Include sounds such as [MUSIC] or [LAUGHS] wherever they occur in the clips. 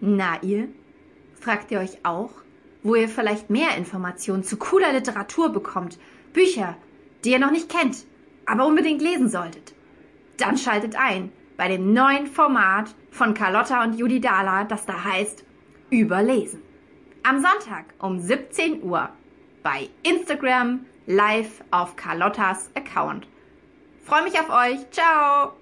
Na ihr? Fragt ihr euch auch, wo ihr vielleicht mehr Informationen zu cooler Literatur bekommt? Bücher, die ihr noch nicht kennt, aber unbedingt lesen solltet? Dann schaltet ein bei dem neuen Format von Carlotta und Judy Dahler, das da heißt Überlesen. Am Sonntag um 17 Uhr bei Instagram live auf Carlottas Account. Freue mich auf euch. Ciao!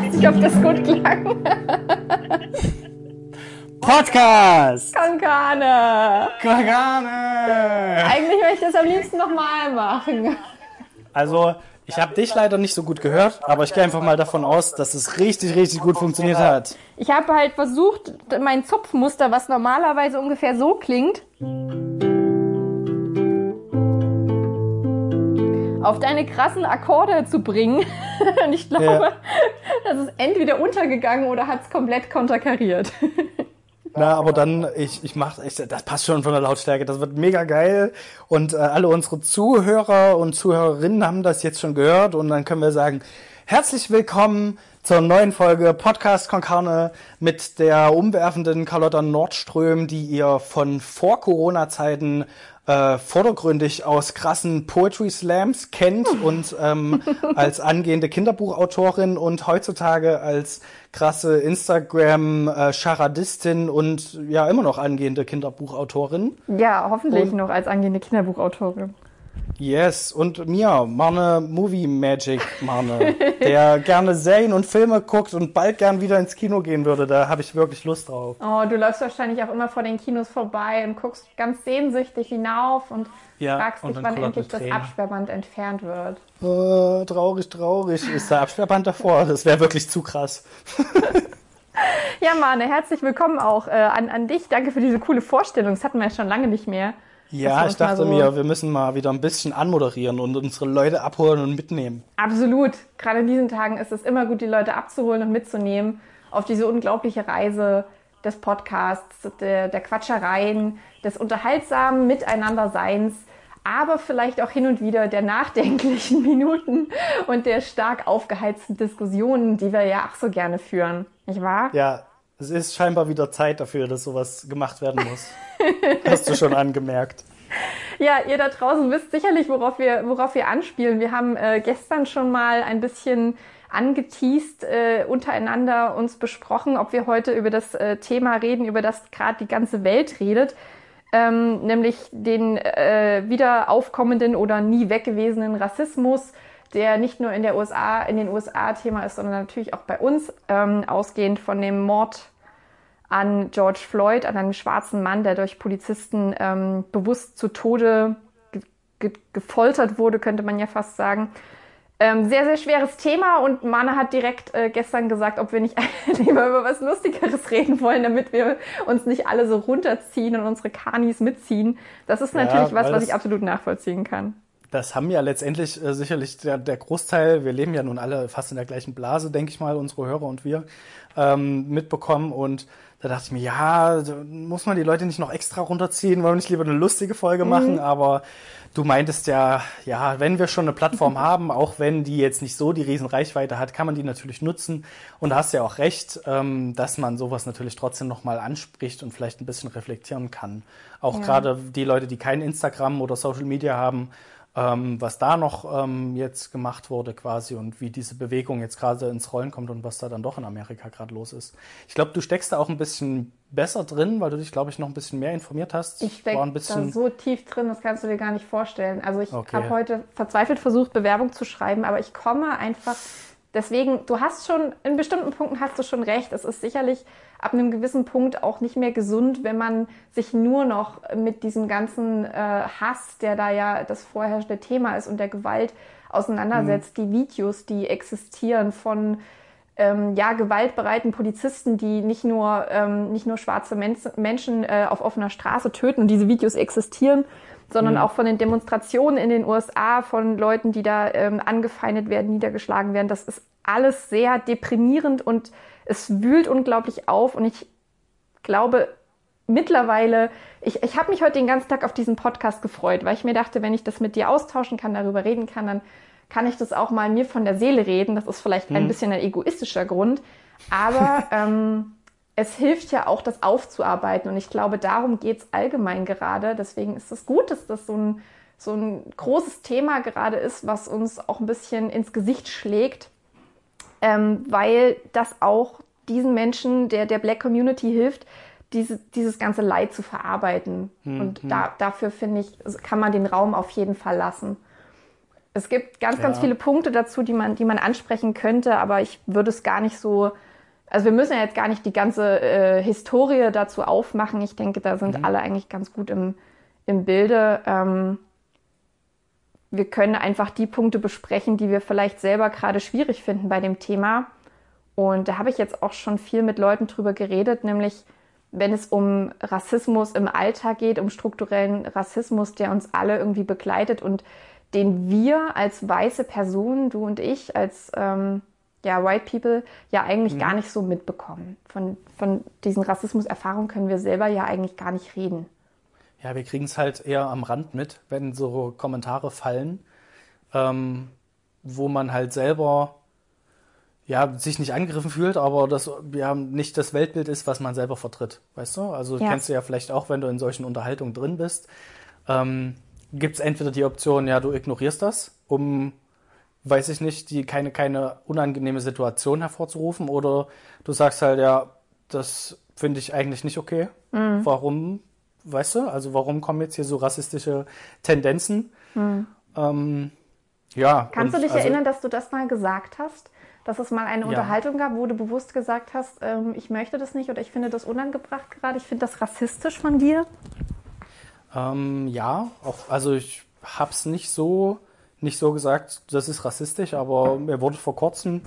Weiß nicht, ob das gut klang. Podcast! Konkane! Konkane! Eigentlich möchte ich das am liebsten nochmal machen. Also, ich habe dich leider nicht so gut gehört, aber ich gehe einfach mal davon aus, dass es richtig, richtig gut funktioniert hat. Ich habe halt versucht, mein Zupfmuster, was normalerweise ungefähr so klingt, auf deine krassen Akkorde zu bringen. [LAUGHS] Und ich glaube, ja. das ist entweder untergegangen oder hat es komplett konterkariert. [LAUGHS] Na, aber dann, ich, ich mach, ich, das passt schon von der Lautstärke, das wird mega geil. Und äh, alle unsere Zuhörer und Zuhörerinnen haben das jetzt schon gehört und dann können wir sagen, herzlich willkommen zur neuen Folge Podcast Konkarne mit der umwerfenden Carlotta Nordström, die ihr von vor Corona-Zeiten äh, vordergründig aus krassen Poetry Slams kennt und ähm, [LAUGHS] als angehende Kinderbuchautorin und heutzutage als krasse Instagram-Charadistin äh, und ja immer noch angehende Kinderbuchautorin. Ja, hoffentlich und, noch als angehende Kinderbuchautorin. Yes, und mir, Marne Movie Magic Marne, der [LAUGHS] gerne Serien und Filme guckt und bald gern wieder ins Kino gehen würde. Da habe ich wirklich Lust drauf. Oh, du läufst wahrscheinlich auch immer vor den Kinos vorbei und guckst ganz sehnsüchtig hinauf und ja, fragst dich, wann endlich das Absperrband entfernt wird. Oh, traurig, traurig. Ist der Absperrband davor? Das wäre wirklich zu krass. [LAUGHS] ja, Marne, herzlich willkommen auch äh, an, an dich. Danke für diese coole Vorstellung. Das hatten wir ja schon lange nicht mehr. Ja, ich dachte so mir, wir müssen mal wieder ein bisschen anmoderieren und unsere Leute abholen und mitnehmen. Absolut. Gerade in diesen Tagen ist es immer gut, die Leute abzuholen und mitzunehmen auf diese unglaubliche Reise des Podcasts, der, der Quatschereien, des unterhaltsamen Miteinanderseins, aber vielleicht auch hin und wieder der nachdenklichen [LAUGHS] Minuten und der stark aufgeheizten Diskussionen, die wir ja auch so gerne führen. Nicht wahr? Ja, es ist scheinbar wieder Zeit dafür, dass sowas gemacht werden muss. [LAUGHS] Hast du schon angemerkt. Ja, ihr da draußen wisst sicherlich, worauf wir, worauf wir anspielen. Wir haben äh, gestern schon mal ein bisschen angeteased äh, untereinander uns besprochen, ob wir heute über das äh, Thema reden, über das gerade die ganze Welt redet, ähm, nämlich den äh, wieder aufkommenden oder nie weggewesenen Rassismus, der nicht nur in der USA, in den USA Thema ist, sondern natürlich auch bei uns, ähm, ausgehend von dem Mord an George Floyd, an einem schwarzen Mann, der durch Polizisten ähm, bewusst zu Tode ge ge gefoltert wurde, könnte man ja fast sagen. Ähm, sehr, sehr schweres Thema und Mana hat direkt äh, gestern gesagt, ob wir nicht [LAUGHS] lieber über was Lustigeres reden wollen, damit wir uns nicht alle so runterziehen und unsere Kanis mitziehen. Das ist natürlich ja, was, was ich absolut nachvollziehen kann. Das haben ja letztendlich äh, sicherlich der, der Großteil, wir leben ja nun alle fast in der gleichen Blase, denke ich mal, unsere Hörer und wir, ähm, mitbekommen und da dachte ich mir, ja, muss man die Leute nicht noch extra runterziehen, wollen wir nicht lieber eine lustige Folge mhm. machen, aber du meintest ja, ja, wenn wir schon eine Plattform [LAUGHS] haben, auch wenn die jetzt nicht so die riesen Reichweite hat, kann man die natürlich nutzen und da hast ja auch recht, ähm, dass man sowas natürlich trotzdem nochmal anspricht und vielleicht ein bisschen reflektieren kann. Auch ja. gerade die Leute, die kein Instagram oder Social Media haben, ähm, was da noch ähm, jetzt gemacht wurde quasi und wie diese Bewegung jetzt gerade ins Rollen kommt und was da dann doch in Amerika gerade los ist. Ich glaube, du steckst da auch ein bisschen besser drin, weil du dich, glaube ich, noch ein bisschen mehr informiert hast. Ich stecke da so tief drin, das kannst du dir gar nicht vorstellen. Also ich okay. habe heute verzweifelt versucht, Bewerbung zu schreiben, aber ich komme einfach Deswegen, du hast schon, in bestimmten Punkten hast du schon recht. Es ist sicherlich ab einem gewissen Punkt auch nicht mehr gesund, wenn man sich nur noch mit diesem ganzen äh, Hass, der da ja das vorherrschende Thema ist und der Gewalt auseinandersetzt, mhm. die Videos, die existieren von ähm, ja, gewaltbereiten Polizisten, die nicht nur, ähm, nicht nur schwarze Men Menschen äh, auf offener Straße töten, und diese Videos existieren, sondern mhm. auch von den Demonstrationen in den USA, von Leuten, die da ähm, angefeindet werden, niedergeschlagen werden. Das ist alles sehr deprimierend und es wühlt unglaublich auf. Und ich glaube, mittlerweile, ich, ich habe mich heute den ganzen Tag auf diesen Podcast gefreut, weil ich mir dachte, wenn ich das mit dir austauschen kann, darüber reden kann, dann kann ich das auch mal mir von der Seele reden. Das ist vielleicht ein mhm. bisschen ein egoistischer Grund, aber [LAUGHS] ähm, es hilft ja auch, das aufzuarbeiten. Und ich glaube, darum geht es allgemein gerade. Deswegen ist es gut, dass das so ein, so ein großes Thema gerade ist, was uns auch ein bisschen ins Gesicht schlägt, ähm, weil das auch diesen Menschen der, der Black Community hilft, diese, dieses ganze Leid zu verarbeiten. Mhm. Und da, dafür, finde ich, kann man den Raum auf jeden Fall lassen. Es gibt ganz, ja. ganz viele Punkte dazu, die man, die man ansprechen könnte, aber ich würde es gar nicht so also wir müssen ja jetzt gar nicht die ganze äh, Historie dazu aufmachen. Ich denke, da sind mhm. alle eigentlich ganz gut im, im Bilde. Ähm, wir können einfach die Punkte besprechen, die wir vielleicht selber gerade schwierig finden bei dem Thema. Und da habe ich jetzt auch schon viel mit Leuten drüber geredet, nämlich wenn es um Rassismus im Alltag geht, um strukturellen Rassismus, der uns alle irgendwie begleitet und den wir als weiße Personen, du und ich, als ähm, ja, White People ja eigentlich mhm. gar nicht so mitbekommen. Von, von diesen Rassismuserfahrungen können wir selber ja eigentlich gar nicht reden. Ja, wir kriegen es halt eher am Rand mit, wenn so Kommentare fallen, ähm, wo man halt selber ja, sich nicht angegriffen fühlt, aber das ja nicht das Weltbild ist, was man selber vertritt. Weißt du? Also ja. kennst du ja vielleicht auch, wenn du in solchen Unterhaltungen drin bist. Ähm, Gibt es entweder die Option, ja, du ignorierst das, um weiß ich nicht, die keine, keine unangenehme Situation hervorzurufen oder du sagst halt, ja, das finde ich eigentlich nicht okay. Mhm. Warum, weißt du, also warum kommen jetzt hier so rassistische Tendenzen? Mhm. Ähm, ja. Kannst du dich also, erinnern, dass du das mal gesagt hast? Dass es mal eine ja. Unterhaltung gab, wo du bewusst gesagt hast, ähm, ich möchte das nicht oder ich finde das unangebracht gerade, ich finde das rassistisch von dir? Ähm, ja, auch, also ich hab's nicht so nicht so gesagt, das ist rassistisch, aber mir wurde vor kurzem,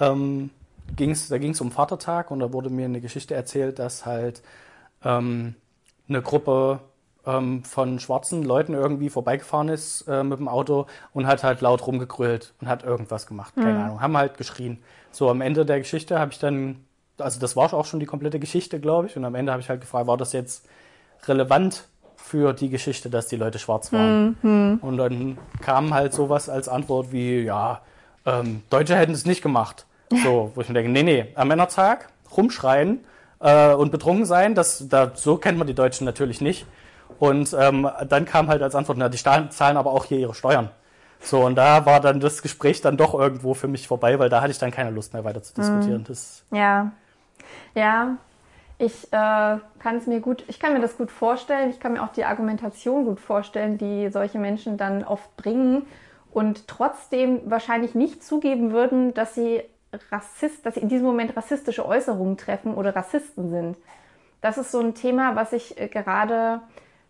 ähm, ging's, da ging es um Vatertag und da wurde mir eine Geschichte erzählt, dass halt ähm, eine Gruppe ähm, von schwarzen Leuten irgendwie vorbeigefahren ist äh, mit dem Auto und hat halt laut rumgegrölt und hat irgendwas gemacht, keine mhm. Ahnung, haben halt geschrien. So am Ende der Geschichte habe ich dann, also das war auch schon die komplette Geschichte, glaube ich, und am Ende habe ich halt gefragt, war das jetzt relevant für die Geschichte, dass die Leute schwarz waren. Mhm. Und dann kam halt sowas als Antwort wie, ja, ähm, Deutsche hätten es nicht gemacht. So, wo ich mir denke, nee, nee, am Männertag rumschreien äh, und betrunken sein, das, da, so kennt man die Deutschen natürlich nicht. Und ähm, dann kam halt als Antwort, na, die zahlen aber auch hier ihre Steuern. So, und da war dann das Gespräch dann doch irgendwo für mich vorbei, weil da hatte ich dann keine Lust mehr weiter zu diskutieren. Mhm. Das ja. Ja, ich äh, kann es mir gut, ich kann mir das gut vorstellen. Ich kann mir auch die Argumentation gut vorstellen, die solche Menschen dann oft bringen und trotzdem wahrscheinlich nicht zugeben würden, dass sie Rassist, dass sie in diesem Moment rassistische Äußerungen treffen oder Rassisten sind. Das ist so ein Thema, was ich äh, gerade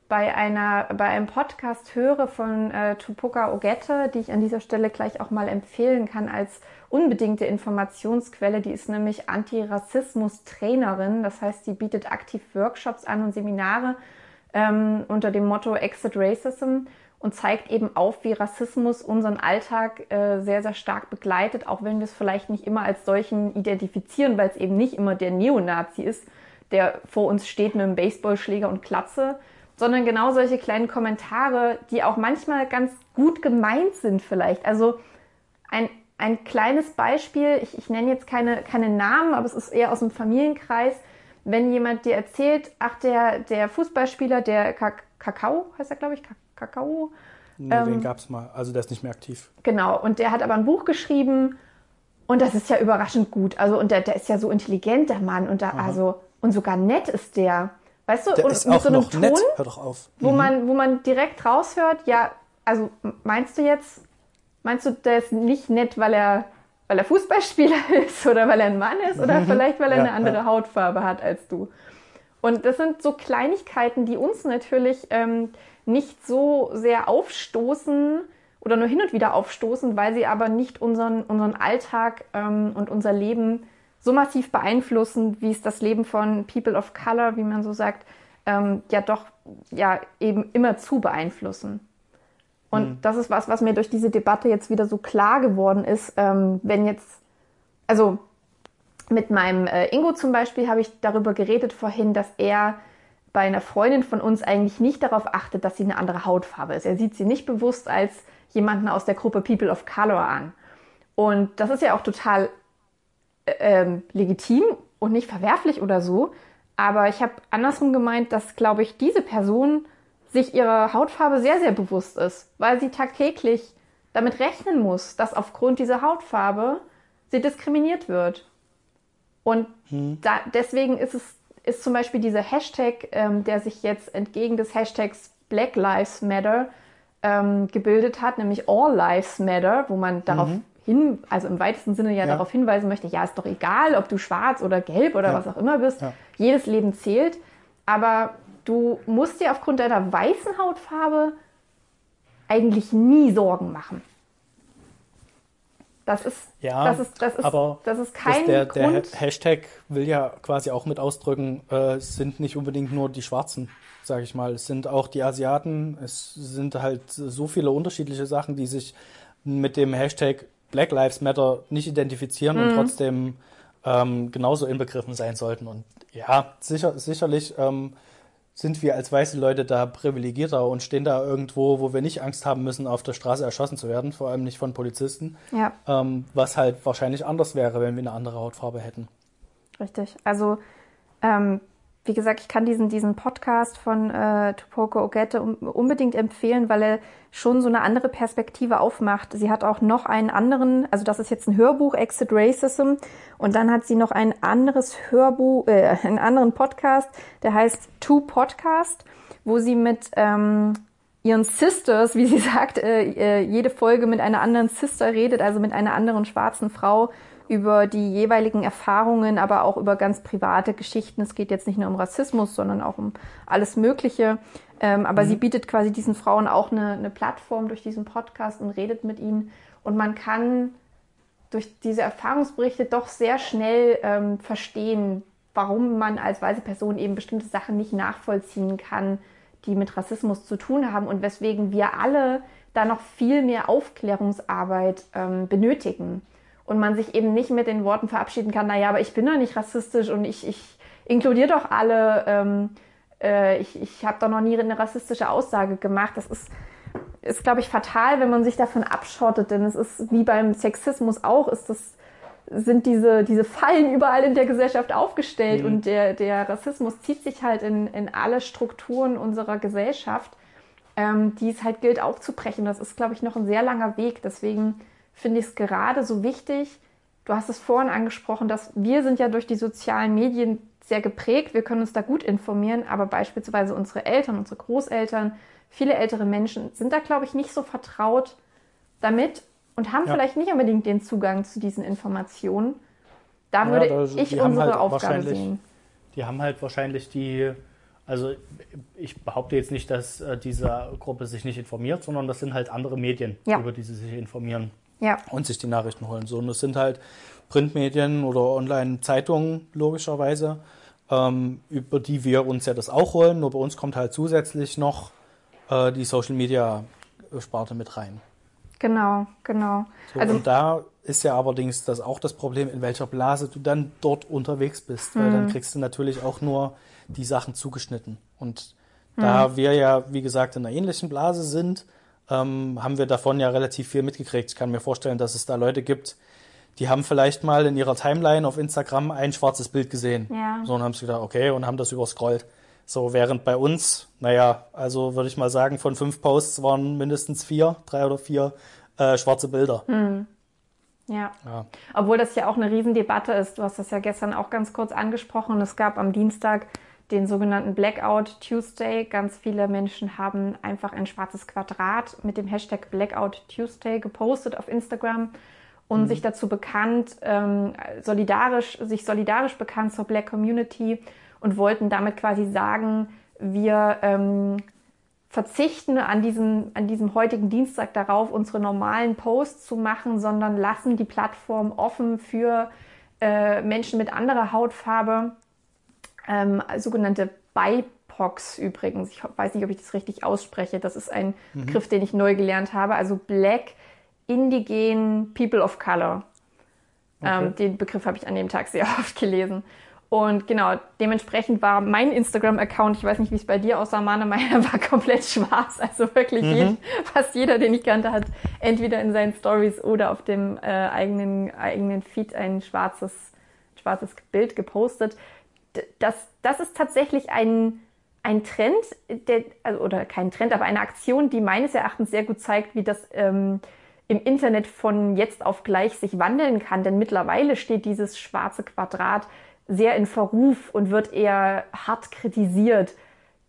bei einer bei einem Podcast höre von äh, Tupoka Ogette, die ich an dieser Stelle gleich auch mal empfehlen kann als unbedingte Informationsquelle. Die ist nämlich Antirassismus-Trainerin. Das heißt, sie bietet aktiv Workshops an und Seminare ähm, unter dem Motto Exit Racism und zeigt eben auf, wie Rassismus unseren Alltag äh, sehr, sehr stark begleitet, auch wenn wir es vielleicht nicht immer als solchen identifizieren, weil es eben nicht immer der Neonazi ist, der vor uns steht mit einem Baseballschläger und Klatze, sondern genau solche kleinen Kommentare, die auch manchmal ganz gut gemeint sind vielleicht. Also ein ein kleines Beispiel, ich, ich nenne jetzt keine, keine Namen, aber es ist eher aus dem Familienkreis, wenn jemand dir erzählt, ach, der, der Fußballspieler, der Kakao, heißt er, glaube ich, Kakao. Nee, ähm, den gab es mal, also der ist nicht mehr aktiv. Genau, und der hat aber ein Buch geschrieben und das ist ja überraschend gut. Also, und der, der ist ja so intelligent, der Mann, und da, also, und sogar nett ist der. Weißt du, der und ist mit auch so einem noch Ton, nett. Hör doch auf. Wo, mhm. man, wo man direkt raushört, ja, also meinst du jetzt, Meinst du, der ist nicht nett, weil er, weil er Fußballspieler [LAUGHS] ist oder weil er ein Mann ist oder mhm. vielleicht, weil er ja, eine andere ja. Hautfarbe hat als du? Und das sind so Kleinigkeiten, die uns natürlich ähm, nicht so sehr aufstoßen oder nur hin und wieder aufstoßen, weil sie aber nicht unseren, unseren Alltag ähm, und unser Leben so massiv beeinflussen, wie es das Leben von People of Color, wie man so sagt, ähm, ja doch ja eben immer zu beeinflussen. Und mhm. das ist was, was mir durch diese Debatte jetzt wieder so klar geworden ist, ähm, wenn jetzt, also mit meinem äh, Ingo zum Beispiel habe ich darüber geredet vorhin, dass er bei einer Freundin von uns eigentlich nicht darauf achtet, dass sie eine andere Hautfarbe ist. Er sieht sie nicht bewusst als jemanden aus der Gruppe People of Color an. Und das ist ja auch total ähm, legitim und nicht verwerflich oder so. Aber ich habe andersrum gemeint, dass, glaube ich, diese Person sich ihrer Hautfarbe sehr, sehr bewusst ist, weil sie tagtäglich damit rechnen muss, dass aufgrund dieser Hautfarbe sie diskriminiert wird. Und hm. da, deswegen ist es ist zum Beispiel dieser Hashtag, ähm, der sich jetzt entgegen des Hashtags Black Lives Matter ähm, gebildet hat, nämlich All Lives Matter, wo man darauf mhm hin, also im weitesten Sinne ja, ja, darauf hinweisen möchte, ja, ist doch egal, ob du schwarz oder gelb oder ja. was auch immer bist. Ja. Jedes Leben zählt. Aber du musst dir aufgrund deiner weißen Hautfarbe eigentlich nie Sorgen machen. Das ist, ja, das ist, das ist, aber das ist kein der, Grund. Der Hashtag will ja quasi auch mit ausdrücken, äh, es sind nicht unbedingt nur die Schwarzen, sage ich mal. Es sind auch die Asiaten. Es sind halt so viele unterschiedliche Sachen, die sich mit dem Hashtag Black Lives Matter nicht identifizieren mhm. und trotzdem ähm, genauso inbegriffen sein sollten. Und ja, sicher, sicherlich ähm, sind wir als weiße Leute da privilegierter und stehen da irgendwo, wo wir nicht Angst haben müssen, auf der Straße erschossen zu werden, vor allem nicht von Polizisten. Ja. Ähm, was halt wahrscheinlich anders wäre, wenn wir eine andere Hautfarbe hätten. Richtig. Also ähm, wie gesagt, ich kann diesen, diesen Podcast von äh, Tupoko Ogette unbedingt empfehlen, weil er schon so eine andere Perspektive aufmacht. Sie hat auch noch einen anderen, also das ist jetzt ein Hörbuch, Exit Racism, und dann hat sie noch ein anderes Hörbuch, äh, [LAUGHS] einen anderen Podcast, der heißt Two Podcast, wo sie mit ähm, ihren Sisters, wie sie [LAUGHS] sagt, äh, äh, jede Folge mit einer anderen Sister redet, also mit einer anderen schwarzen Frau über die jeweiligen Erfahrungen, aber auch über ganz private Geschichten. Es geht jetzt nicht nur um Rassismus, sondern auch um alles Mögliche. Ähm, aber mhm. sie bietet quasi diesen Frauen auch eine, eine Plattform durch diesen Podcast und redet mit ihnen. Und man kann durch diese Erfahrungsberichte doch sehr schnell ähm, verstehen, warum man als weiße Person eben bestimmte Sachen nicht nachvollziehen kann, die mit Rassismus zu tun haben und weswegen wir alle da noch viel mehr Aufklärungsarbeit ähm, benötigen und man sich eben nicht mit den Worten verabschieden kann, naja, aber ich bin doch nicht rassistisch und ich, ich inkludiere doch alle, ähm, äh, ich, ich habe doch noch nie eine rassistische Aussage gemacht. Das ist, ist glaube ich, fatal, wenn man sich davon abschottet, denn es ist wie beim Sexismus auch, ist das, sind diese, diese Fallen überall in der Gesellschaft aufgestellt mhm. und der, der Rassismus zieht sich halt in, in alle Strukturen unserer Gesellschaft, ähm, die es halt gilt aufzubrechen. Das ist, glaube ich, noch ein sehr langer Weg. Deswegen finde ich es gerade so wichtig. Du hast es vorhin angesprochen, dass wir sind ja durch die sozialen Medien sehr geprägt. Wir können uns da gut informieren, aber beispielsweise unsere Eltern, unsere Großeltern, viele ältere Menschen sind da, glaube ich, nicht so vertraut damit und haben ja. vielleicht nicht unbedingt den Zugang zu diesen Informationen. Da würde ja, also ich unsere halt Aufgabe sehen. Die haben halt wahrscheinlich die, also ich behaupte jetzt nicht, dass äh, diese Gruppe sich nicht informiert, sondern das sind halt andere Medien, ja. über die sie sich informieren ja. und sich die Nachrichten holen. So, und das sind halt Printmedien oder Online-Zeitungen logischerweise, ähm, über die wir uns ja das auch holen. Nur bei uns kommt halt zusätzlich noch äh, die Social-Media-Sparte mit rein. Genau, genau. So, also, und da ist ja allerdings das auch das Problem, in welcher Blase du dann dort unterwegs bist, weil dann mhm. kriegst du natürlich auch nur die Sachen zugeschnitten. Und da mhm. wir ja, wie gesagt, in einer ähnlichen Blase sind, ähm, haben wir davon ja relativ viel mitgekriegt. Ich kann mir vorstellen, dass es da Leute gibt, die haben vielleicht mal in ihrer Timeline auf Instagram ein schwarzes Bild gesehen. Ja. So, und haben sie gedacht, okay, und haben das überscrollt. So, während bei uns, naja, also würde ich mal sagen, von fünf Posts waren mindestens vier, drei oder vier äh, schwarze Bilder. Hm. Ja. ja. Obwohl das ja auch eine Riesendebatte ist. Du hast das ja gestern auch ganz kurz angesprochen. Es gab am Dienstag den sogenannten Blackout Tuesday. Ganz viele Menschen haben einfach ein schwarzes Quadrat mit dem Hashtag Blackout Tuesday gepostet auf Instagram und mhm. sich dazu bekannt, ähm, solidarisch, sich solidarisch bekannt zur Black Community und wollten damit quasi sagen, wir ähm, verzichten an diesem, an diesem heutigen Dienstag darauf, unsere normalen Posts zu machen, sondern lassen die Plattform offen für äh, Menschen mit anderer Hautfarbe, ähm, sogenannte BIPOX übrigens. Ich weiß nicht, ob ich das richtig ausspreche. Das ist ein mhm. Begriff, den ich neu gelernt habe. Also Black, Indigen, People of Color. Okay. Ähm, den Begriff habe ich an dem Tag sehr [LAUGHS] oft gelesen. Und genau, dementsprechend war mein Instagram-Account, ich weiß nicht, wie es bei dir aussah, Mane, [LAUGHS] meiner war komplett schwarz. Also wirklich mhm. jeden, fast jeder, den ich kannte, hat entweder in seinen Stories oder auf dem äh, eigenen, eigenen Feed ein schwarzes, schwarzes Bild gepostet. Das, das ist tatsächlich ein, ein Trend, der, also, oder kein Trend, aber eine Aktion, die meines Erachtens sehr gut zeigt, wie das ähm, im Internet von jetzt auf gleich sich wandeln kann. Denn mittlerweile steht dieses schwarze Quadrat sehr in Verruf und wird eher hart kritisiert.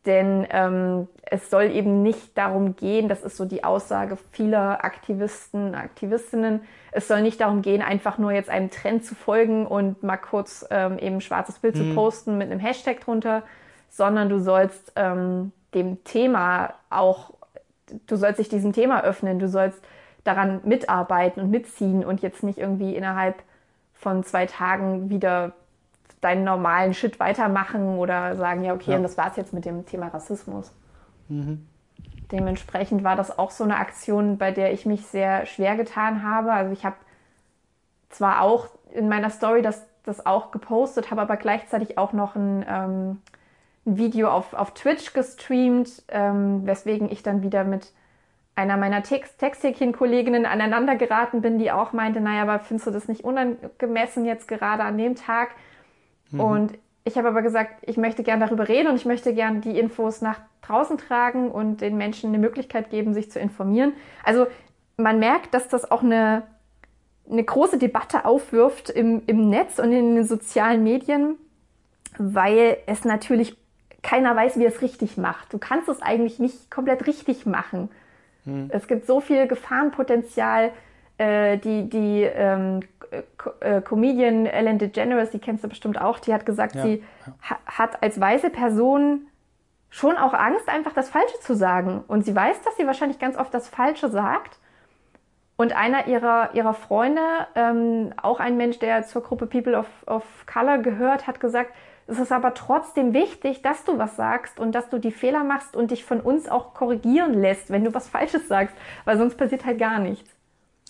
Denn ähm, es soll eben nicht darum gehen, das ist so die Aussage vieler Aktivisten, Aktivistinnen, es soll nicht darum gehen, einfach nur jetzt einem Trend zu folgen und mal kurz ähm, eben ein schwarzes Bild mhm. zu posten mit einem Hashtag drunter, sondern du sollst ähm, dem Thema auch, du sollst dich diesem Thema öffnen, du sollst daran mitarbeiten und mitziehen und jetzt nicht irgendwie innerhalb von zwei Tagen wieder deinen normalen Shit weitermachen oder sagen, ja, okay, ja. und das war's jetzt mit dem Thema Rassismus. Mhm. Dementsprechend war das auch so eine Aktion, bei der ich mich sehr schwer getan habe. Also ich habe zwar auch in meiner Story das, das auch gepostet, habe aber gleichzeitig auch noch ein, ähm, ein Video auf, auf Twitch gestreamt, ähm, weswegen ich dann wieder mit einer meiner Texthäkchen-Kolleginnen aneinander geraten bin, die auch meinte, naja, aber findest du das nicht unangemessen jetzt gerade an dem Tag? Mhm. Und ich habe aber gesagt, ich möchte gern darüber reden und ich möchte gern die Infos nach draußen tragen und den Menschen eine Möglichkeit geben, sich zu informieren. Also man merkt, dass das auch eine, eine große Debatte aufwirft im, im Netz und in den sozialen Medien, weil es natürlich keiner weiß, wie es richtig macht. Du kannst es eigentlich nicht komplett richtig machen. Hm. Es gibt so viel Gefahrenpotenzial, äh, die, die ähm, äh, Comedian Ellen DeGeneres, die kennst du bestimmt auch, die hat gesagt, ja, sie ja. hat als weiße Person schon auch Angst, einfach das Falsche zu sagen. Und sie weiß, dass sie wahrscheinlich ganz oft das Falsche sagt. Und einer ihrer, ihrer Freunde, ähm, auch ein Mensch, der zur Gruppe People of, of Color gehört, hat gesagt, es ist aber trotzdem wichtig, dass du was sagst und dass du die Fehler machst und dich von uns auch korrigieren lässt, wenn du was Falsches sagst, weil sonst passiert halt gar nichts.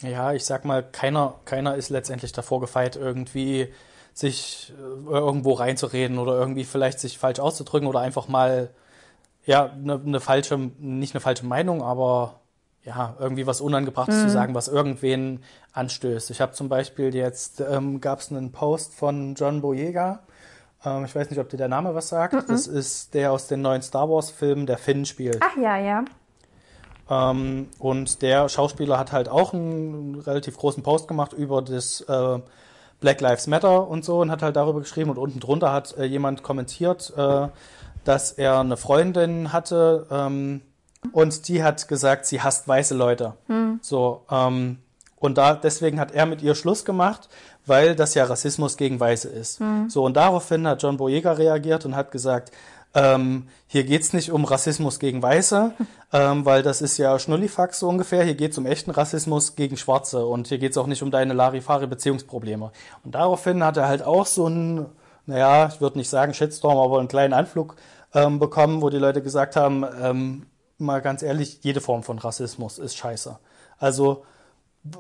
Ja, ich sag mal, keiner, keiner ist letztendlich davor gefeit, irgendwie sich äh, irgendwo reinzureden oder irgendwie vielleicht sich falsch auszudrücken oder einfach mal, ja, eine ne falsche, nicht eine falsche Meinung, aber ja, irgendwie was Unangebrachtes mhm. zu sagen, was irgendwen anstößt. Ich habe zum Beispiel jetzt, ähm, gab es einen Post von John Boyega, ähm, ich weiß nicht, ob dir der Name was sagt, mhm. das ist der aus den neuen Star Wars-Filmen, der Finn spielt. Ach ja, ja. Ähm, und der Schauspieler hat halt auch einen relativ großen Post gemacht über das äh, Black Lives Matter und so und hat halt darüber geschrieben und unten drunter hat äh, jemand kommentiert, äh, dass er eine Freundin hatte ähm, und die hat gesagt, sie hasst weiße Leute. Hm. So ähm, und da deswegen hat er mit ihr Schluss gemacht, weil das ja Rassismus gegen Weiße ist. Hm. So und daraufhin hat John Boyega reagiert und hat gesagt, ähm, hier geht's nicht um Rassismus gegen Weiße, [LAUGHS] ähm, weil das ist ja Schnullifax so ungefähr. Hier geht's um echten Rassismus gegen Schwarze und hier geht's auch nicht um deine Larifari-Beziehungsprobleme. Und daraufhin hat er halt auch so einen, naja, ich würde nicht sagen Shitstorm, aber einen kleinen Anflug ähm, bekommen, wo die Leute gesagt haben, ähm, mal ganz ehrlich, jede Form von Rassismus ist scheiße. Also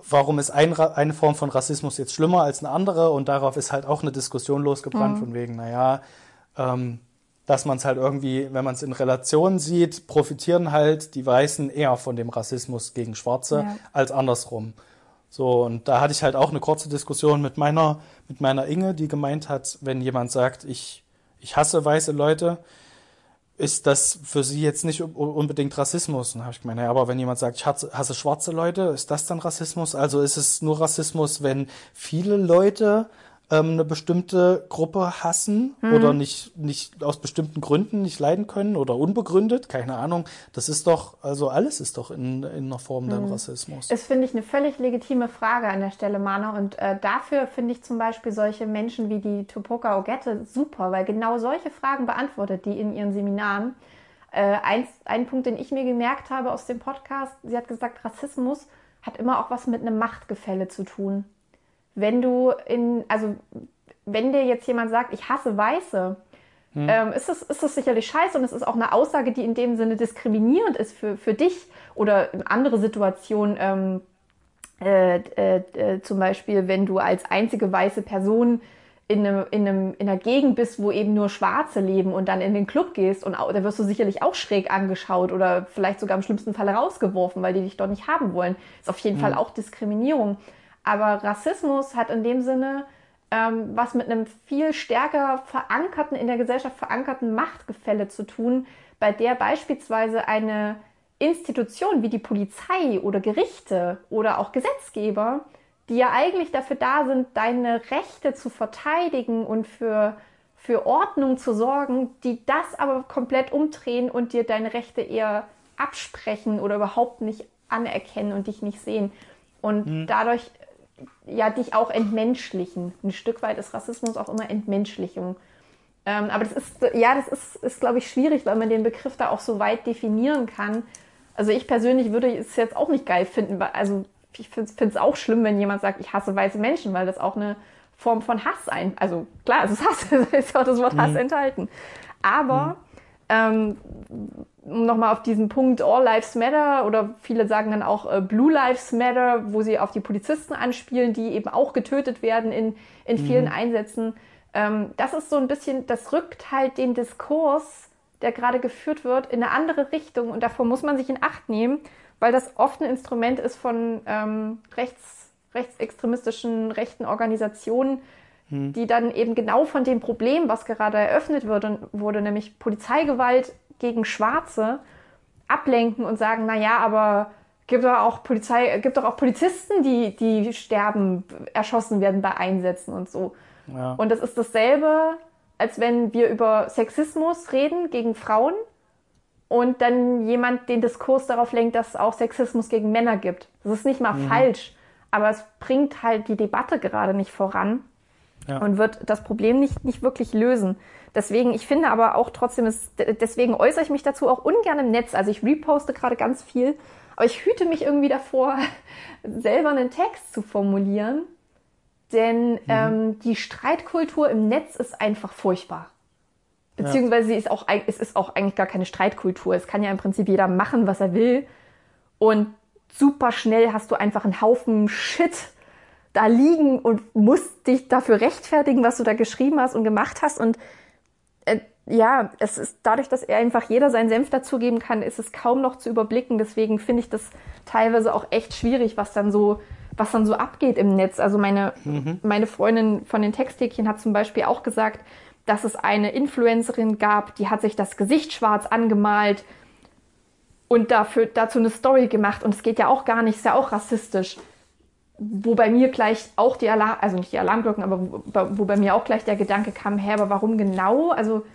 warum ist ein, eine Form von Rassismus jetzt schlimmer als eine andere? Und darauf ist halt auch eine Diskussion losgebrannt, mhm. von wegen, naja, ähm, dass man es halt irgendwie, wenn man es in Relation sieht, profitieren halt die Weißen eher von dem Rassismus gegen Schwarze ja. als andersrum. So, und da hatte ich halt auch eine kurze Diskussion mit meiner, mit meiner Inge, die gemeint hat, wenn jemand sagt, ich, ich hasse weiße Leute, ist das für sie jetzt nicht unbedingt Rassismus. Und habe ich gemeint, naja, aber wenn jemand sagt, ich hasse, hasse schwarze Leute, ist das dann Rassismus? Also ist es nur Rassismus, wenn viele Leute ähm, eine bestimmte Gruppe hassen mhm. oder nicht, nicht aus bestimmten Gründen nicht leiden können oder unbegründet, keine Ahnung. Das ist doch, also alles ist doch in, in einer Form mhm. dann Rassismus. Das finde ich eine völlig legitime Frage an der Stelle, Mana. Und äh, dafür finde ich zum Beispiel solche Menschen wie die Tupoka Ogette super, weil genau solche Fragen beantwortet die in ihren Seminaren Äh, eins, ein Punkt, den ich mir gemerkt habe aus dem Podcast, sie hat gesagt, Rassismus hat immer auch was mit einem Machtgefälle zu tun. Wenn du in, also wenn dir jetzt jemand sagt, ich hasse Weiße, hm. ähm, ist, das, ist das sicherlich scheiße und es ist auch eine Aussage, die in dem Sinne diskriminierend ist für, für dich oder in andere Situationen. Ähm, äh, äh, äh, zum Beispiel, wenn du als einzige weiße Person in, einem, in, einem, in einer Gegend bist, wo eben nur Schwarze leben und dann in den Club gehst und da wirst du sicherlich auch schräg angeschaut oder vielleicht sogar im schlimmsten Fall rausgeworfen, weil die dich dort nicht haben wollen. Ist auf jeden mhm. Fall auch Diskriminierung. Aber Rassismus hat in dem Sinne ähm, was mit einem viel stärker verankerten, in der Gesellschaft verankerten Machtgefälle zu tun, bei der beispielsweise eine Institution wie die Polizei oder Gerichte oder auch Gesetzgeber die ja eigentlich dafür da sind, deine Rechte zu verteidigen und für, für Ordnung zu sorgen, die das aber komplett umdrehen und dir deine Rechte eher absprechen oder überhaupt nicht anerkennen und dich nicht sehen. Und mhm. dadurch ja dich auch entmenschlichen. Ein Stück weit ist Rassismus auch immer Entmenschlichung. Ähm, aber das ist, ja, das ist, ist glaube ich, schwierig, weil man den Begriff da auch so weit definieren kann. Also ich persönlich würde es jetzt auch nicht geil finden, weil, also ich finde es auch schlimm, wenn jemand sagt, ich hasse weiße Menschen, weil das auch eine Form von Hass ein. Also klar, es ist Hass, [LAUGHS] es ist auch das Wort Hass mhm. enthalten. Aber mhm. ähm, um nochmal auf diesen Punkt All Lives Matter oder viele sagen dann auch äh, Blue Lives Matter, wo sie auf die Polizisten anspielen, die eben auch getötet werden in, in vielen mhm. Einsätzen. Ähm, das ist so ein bisschen, das rückt halt den Diskurs, der gerade geführt wird, in eine andere Richtung und davor muss man sich in Acht nehmen weil das oft ein Instrument ist von ähm, rechts, rechtsextremistischen, rechten Organisationen, hm. die dann eben genau von dem Problem, was gerade eröffnet wird, und wurde, nämlich Polizeigewalt gegen Schwarze, ablenken und sagen, na ja, aber gibt doch auch Polizei, gibt doch auch Polizisten, die, die sterben, erschossen werden bei Einsätzen und so. Ja. Und das ist dasselbe, als wenn wir über Sexismus reden gegen Frauen und dann jemand den Diskurs darauf lenkt, dass es auch Sexismus gegen Männer gibt. Das ist nicht mal mhm. falsch, aber es bringt halt die Debatte gerade nicht voran ja. und wird das Problem nicht, nicht wirklich lösen. Deswegen, ich finde aber auch trotzdem, ist, deswegen äußere ich mich dazu auch ungern im Netz. Also ich reposte gerade ganz viel, aber ich hüte mich irgendwie davor, [LAUGHS] selber einen Text zu formulieren. Denn mhm. ähm, die Streitkultur im Netz ist einfach furchtbar. Beziehungsweise ja. ist auch, es ist auch eigentlich gar keine Streitkultur. Es kann ja im Prinzip jeder machen, was er will. Und super schnell hast du einfach einen Haufen Shit da liegen und musst dich dafür rechtfertigen, was du da geschrieben hast und gemacht hast. Und äh, ja, es ist dadurch, dass er einfach jeder seinen Senf dazugeben kann, ist es kaum noch zu überblicken. Deswegen finde ich das teilweise auch echt schwierig, was dann so, was dann so abgeht im Netz. Also meine, mhm. meine Freundin von den Texthäkchen hat zum Beispiel auch gesagt, dass es eine Influencerin gab, die hat sich das Gesicht schwarz angemalt und dafür, dazu eine Story gemacht. Und es geht ja auch gar nicht, ist ja auch rassistisch. Wo bei mir gleich auch die Alarm, also nicht die Alarmglocken, aber wo, wo bei mir auch gleich der Gedanke kam, hä, aber warum genau? Also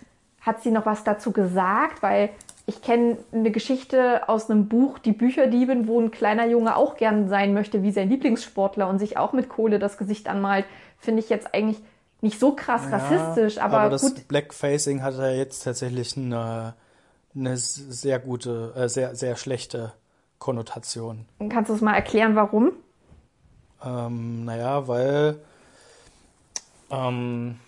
hat sie noch was dazu gesagt? Weil ich kenne eine Geschichte aus einem Buch, Die Bücherdiebin, wo ein kleiner Junge auch gern sein möchte wie sein Lieblingssportler und sich auch mit Kohle das Gesicht anmalt. Finde ich jetzt eigentlich nicht so krass ja, rassistisch, aber, aber das gut. Blackfacing hat ja jetzt tatsächlich eine, eine sehr gute, äh, sehr, sehr schlechte Konnotation. Kannst du es mal erklären, warum? Ähm, naja, weil ähm,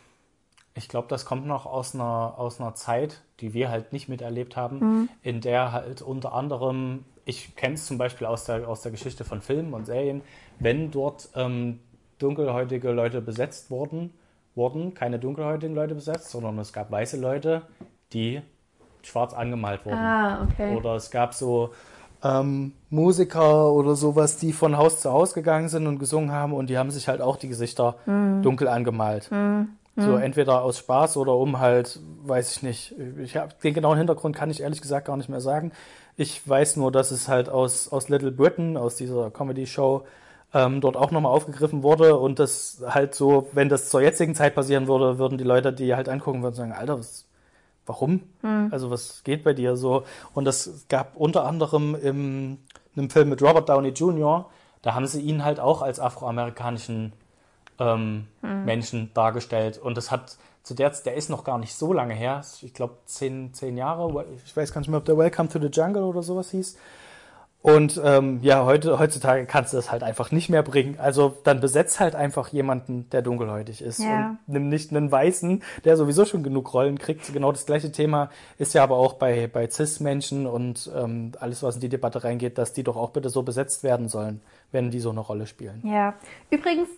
ich glaube, das kommt noch aus einer, aus einer Zeit, die wir halt nicht miterlebt haben, mhm. in der halt unter anderem, ich kenne es zum Beispiel aus der, aus der Geschichte von Filmen und Serien, wenn dort ähm, dunkelhäutige Leute besetzt wurden, wurden keine dunkelhäutigen Leute besetzt, sondern es gab weiße Leute, die schwarz angemalt wurden. Ah, okay. Oder es gab so ähm, Musiker oder sowas, die von Haus zu Haus gegangen sind und gesungen haben und die haben sich halt auch die Gesichter mm. dunkel angemalt. Mm. So entweder aus Spaß oder um halt, weiß ich nicht. Ich hab, den genauen Hintergrund kann ich ehrlich gesagt gar nicht mehr sagen. Ich weiß nur, dass es halt aus, aus Little Britain, aus dieser Comedy-Show, ähm, dort auch nochmal aufgegriffen wurde und das halt so, wenn das zur jetzigen Zeit passieren würde, würden die Leute, die halt angucken, würden sagen, Alter, was, warum? Mhm. Also was geht bei dir so? Und das gab unter anderem im einem Film mit Robert Downey Jr., da haben sie ihn halt auch als afroamerikanischen ähm, mhm. Menschen dargestellt. Und das hat zu der, der ist noch gar nicht so lange her, ich glaube zehn, zehn Jahre, ich weiß gar nicht mehr, ob der Welcome to the Jungle oder sowas hieß. Und ähm, ja, heute, heutzutage kannst du das halt einfach nicht mehr bringen. Also dann besetzt halt einfach jemanden, der dunkelhäutig ist. Ja. Und nimm nicht einen Weißen, der sowieso schon genug Rollen kriegt. Genau das gleiche Thema ist ja aber auch bei, bei CIS-Menschen und ähm, alles, was in die Debatte reingeht, dass die doch auch bitte so besetzt werden sollen, wenn die so eine Rolle spielen. Ja, übrigens,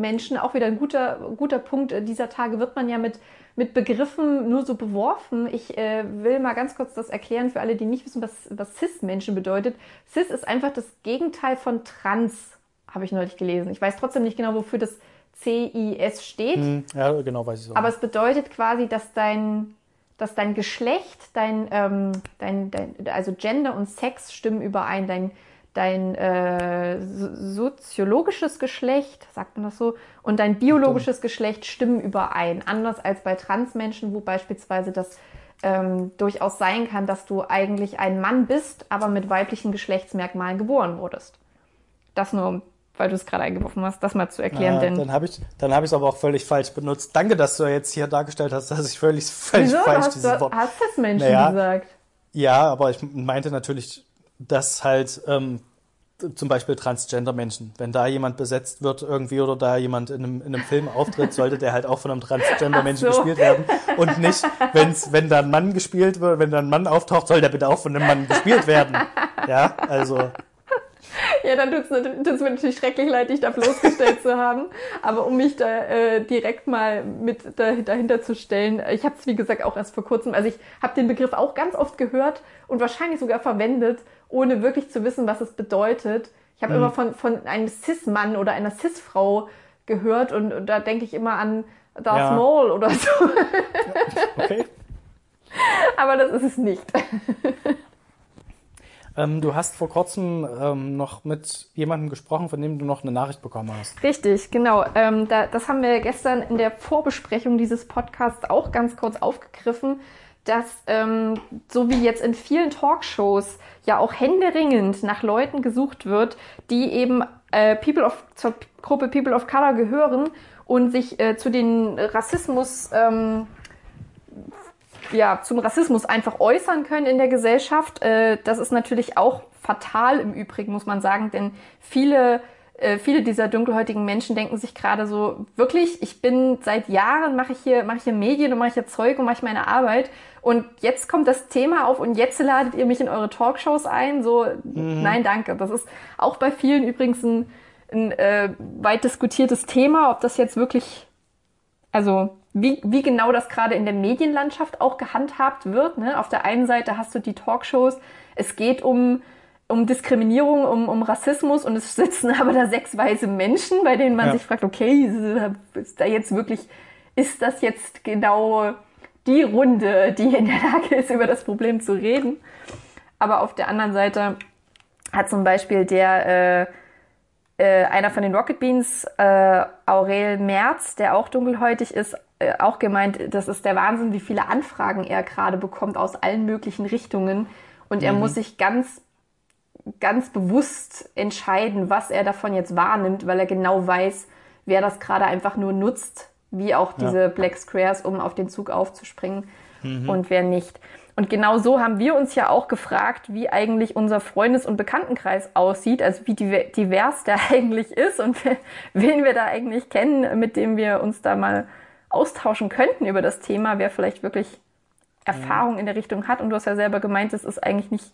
CIS-Menschen, auch wieder ein guter, guter Punkt dieser Tage, wird man ja mit mit Begriffen nur so beworfen. Ich äh, will mal ganz kurz das erklären für alle, die nicht wissen, was, was Cis-Menschen bedeutet. Cis ist einfach das Gegenteil von Trans, habe ich neulich gelesen. Ich weiß trotzdem nicht genau, wofür das CIS steht. Hm, ja, genau, weiß ich auch. Aber es bedeutet quasi, dass dein, dass dein Geschlecht, dein, ähm, dein, dein, also Gender und Sex stimmen überein. Dein dein äh, soziologisches Geschlecht, sagt man das so, und dein biologisches Geschlecht stimmen überein. Anders als bei Transmenschen, wo beispielsweise das ähm, durchaus sein kann, dass du eigentlich ein Mann bist, aber mit weiblichen Geschlechtsmerkmalen geboren wurdest. Das nur, weil du es gerade eingeworfen hast, das mal zu erklären. Ja, denn dann habe ich dann habe ich es aber auch völlig falsch benutzt. Danke, dass du jetzt hier dargestellt hast, dass ich völlig, völlig Wieso? falsch hast dieses du, Wort. Hast das Menschen naja, gesagt? Ja, aber ich meinte natürlich dass halt ähm, zum Beispiel Transgender-Menschen, wenn da jemand besetzt wird irgendwie oder da jemand in einem, in einem Film auftritt, sollte der halt auch von einem Transgender-Menschen so. gespielt werden und nicht, wenn's, wenn da ein Mann gespielt wird, wenn da ein Mann auftaucht, soll der bitte auch von einem Mann gespielt werden. Ja, also [LAUGHS] ja, dann tut es mir natürlich schrecklich leid, dich da bloßgestellt zu haben. Aber um mich da äh, direkt mal mit da, dahinter zu stellen, ich habe es wie gesagt auch erst vor kurzem, also ich habe den Begriff auch ganz oft gehört und wahrscheinlich sogar verwendet, ohne wirklich zu wissen, was es bedeutet. Ich habe mhm. immer von, von einem Cis-Mann oder einer Cis-Frau gehört und, und da denke ich immer an Darth ja. Maul oder so. okay. [LAUGHS] Aber das ist es nicht. [LAUGHS] Ähm, du hast vor kurzem ähm, noch mit jemandem gesprochen, von dem du noch eine Nachricht bekommen hast. Richtig, genau. Ähm, da, das haben wir gestern in der Vorbesprechung dieses Podcasts auch ganz kurz aufgegriffen, dass ähm, so wie jetzt in vielen Talkshows ja auch händeringend nach Leuten gesucht wird, die eben äh, People of, zur Gruppe People of Color gehören und sich äh, zu den Rassismus ähm, ja, zum Rassismus einfach äußern können in der Gesellschaft. Äh, das ist natürlich auch fatal im Übrigen, muss man sagen, denn viele äh, viele dieser dunkelhäutigen Menschen denken sich gerade so, wirklich, ich bin seit Jahren, mache ich hier, mache ich hier Medien und mache ich hier Zeug und mache ich meine Arbeit. Und jetzt kommt das Thema auf und jetzt ladet ihr mich in eure Talkshows ein. So, mhm. nein, danke. Das ist auch bei vielen übrigens ein, ein äh, weit diskutiertes Thema, ob das jetzt wirklich, also wie, wie genau das gerade in der Medienlandschaft auch gehandhabt wird. Ne? Auf der einen Seite hast du die Talkshows, es geht um, um Diskriminierung, um, um Rassismus und es [LAUGHS] sitzen aber da sechs weiße Menschen, bei denen man ja. sich fragt, okay, ist da jetzt wirklich, ist das jetzt genau die Runde, die in der Lage ist, über das Problem zu reden? Aber auf der anderen Seite hat zum Beispiel der äh, äh, einer von den Rocket Beans, äh, Aurel Merz, der auch dunkelhäutig ist, auch gemeint, das ist der Wahnsinn, wie viele Anfragen er gerade bekommt aus allen möglichen Richtungen. Und er mhm. muss sich ganz, ganz bewusst entscheiden, was er davon jetzt wahrnimmt, weil er genau weiß, wer das gerade einfach nur nutzt, wie auch diese ja. Black Squares, um auf den Zug aufzuspringen mhm. und wer nicht. Und genau so haben wir uns ja auch gefragt, wie eigentlich unser Freundes- und Bekanntenkreis aussieht, also wie divers der [LAUGHS] eigentlich ist und [LAUGHS] wen wir da eigentlich kennen, mit dem wir uns da mal austauschen könnten über das Thema, wer vielleicht wirklich Erfahrung in der Richtung hat. Und du hast ja selber gemeint, es ist eigentlich nicht,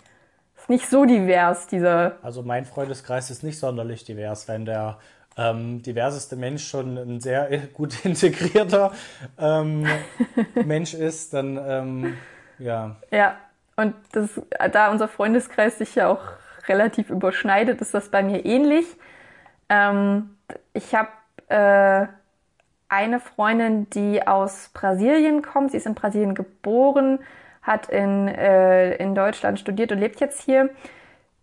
ist nicht so divers, dieser. Also mein Freundeskreis ist nicht sonderlich divers, wenn der ähm, diverseste Mensch schon ein sehr [LAUGHS] gut integrierter ähm, [LAUGHS] Mensch ist, dann ähm, ja. Ja, und das, da unser Freundeskreis sich ja auch relativ überschneidet, ist das bei mir ähnlich. Ähm, ich habe äh, eine Freundin, die aus Brasilien kommt. Sie ist in Brasilien geboren, hat in, äh, in Deutschland studiert und lebt jetzt hier.